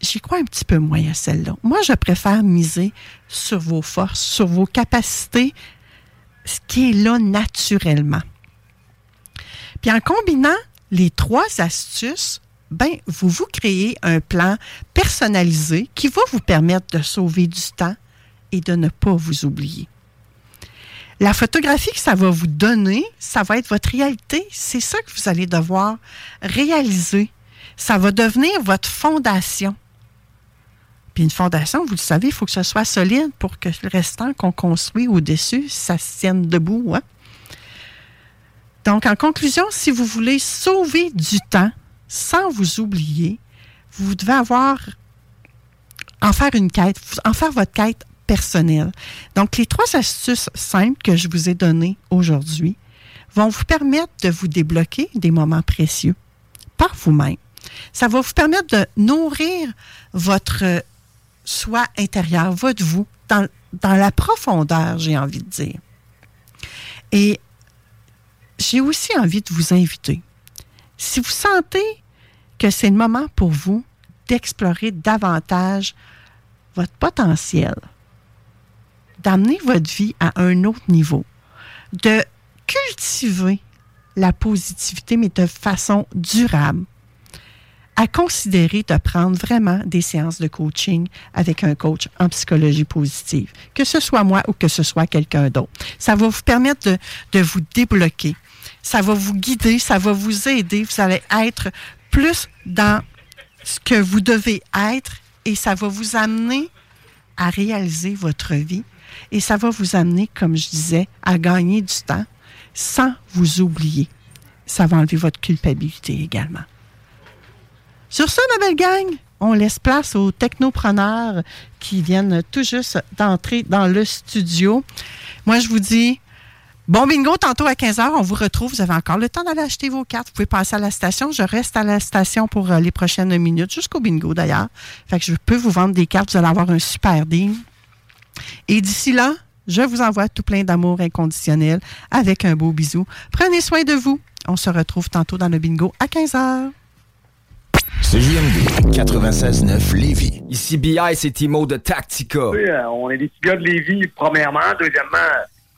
j'y crois un petit peu moins à celle-là. Moi, je préfère miser sur vos forces, sur vos capacités, ce qui est là naturellement. Puis en combinant les trois astuces, ben, vous vous créez un plan personnalisé qui va vous permettre de sauver du temps et de ne pas vous oublier. La photographie que ça va vous donner, ça va être votre réalité. C'est ça que vous allez devoir réaliser. Ça va devenir votre fondation. Puis une fondation, vous le savez, il faut que ce soit solide pour que le restant qu'on construit au-dessus, ça se tienne debout. Hein? Donc, en conclusion, si vous voulez sauver du temps sans vous oublier, vous devez avoir, en faire une quête, en faire votre quête personnelle. Donc, les trois astuces simples que je vous ai données aujourd'hui vont vous permettre de vous débloquer des moments précieux par vous-même. Ça va vous permettre de nourrir votre soi intérieur, votre vous, dans, dans la profondeur, j'ai envie de dire. Et j'ai aussi envie de vous inviter. Si vous sentez que c'est le moment pour vous d'explorer davantage votre potentiel, d'amener votre vie à un autre niveau, de cultiver la positivité, mais de façon durable, à considérer de prendre vraiment des séances de coaching avec un coach en psychologie positive, que ce soit moi ou que ce soit quelqu'un d'autre. Ça va vous permettre de, de vous débloquer. Ça va vous guider, ça va vous aider. Vous allez être plus dans ce que vous devez être et ça va vous amener à réaliser votre vie et ça va vous amener, comme je disais, à gagner du temps sans vous oublier. Ça va enlever votre culpabilité également. Sur ce, ma belle gang, on laisse place aux technopreneurs qui viennent tout juste d'entrer dans le studio. Moi, je vous dis bon bingo tantôt à 15h. On vous retrouve. Vous avez encore le temps d'aller acheter vos cartes. Vous pouvez passer à la station. Je reste à la station pour euh, les prochaines minutes, jusqu'au bingo d'ailleurs. Fait que je peux vous vendre des cartes. Vous allez avoir un super deal. Et d'ici là, je vous envoie tout plein d'amour inconditionnel avec un beau bisou. Prenez soin de vous. On se retrouve tantôt dans le bingo à 15h. C'est JMD 96.9 Lévis. Ici BI, c'est Timo de Tactica. Oui, euh, on est des petits gars de Lévis, premièrement. Deuxièmement,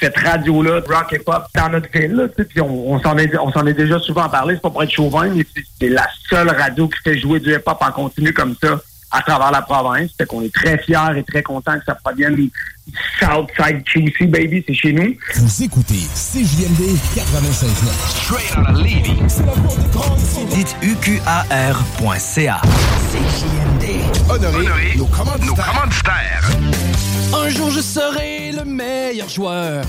cette radio-là, de rock et pop, dans notre ville. Là, tu sais. puis on, on s'en est, on s'en est déjà souvent parlé. C'est pas pour être chauvin, mais c'est- c'est la seule radio qui fait jouer du hip-hop en continu comme ça à travers la province. Fait qu'on est très fiers et très contents que ça provienne du Southside QC, baby. C'est chez nous. Vous écoutez CJMD 96.9. Straight out of Levy. Dites UQAR.ca. CJMD. Honoré, nos commanditaires. Un jour je serai le meilleur joueur.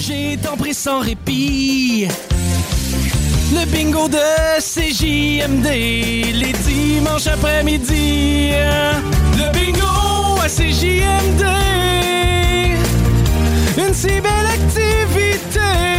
J'ai tant pris sans répit. Le bingo de CJMD, les dimanches après-midi. Le bingo à CJMD. Une si belle activité.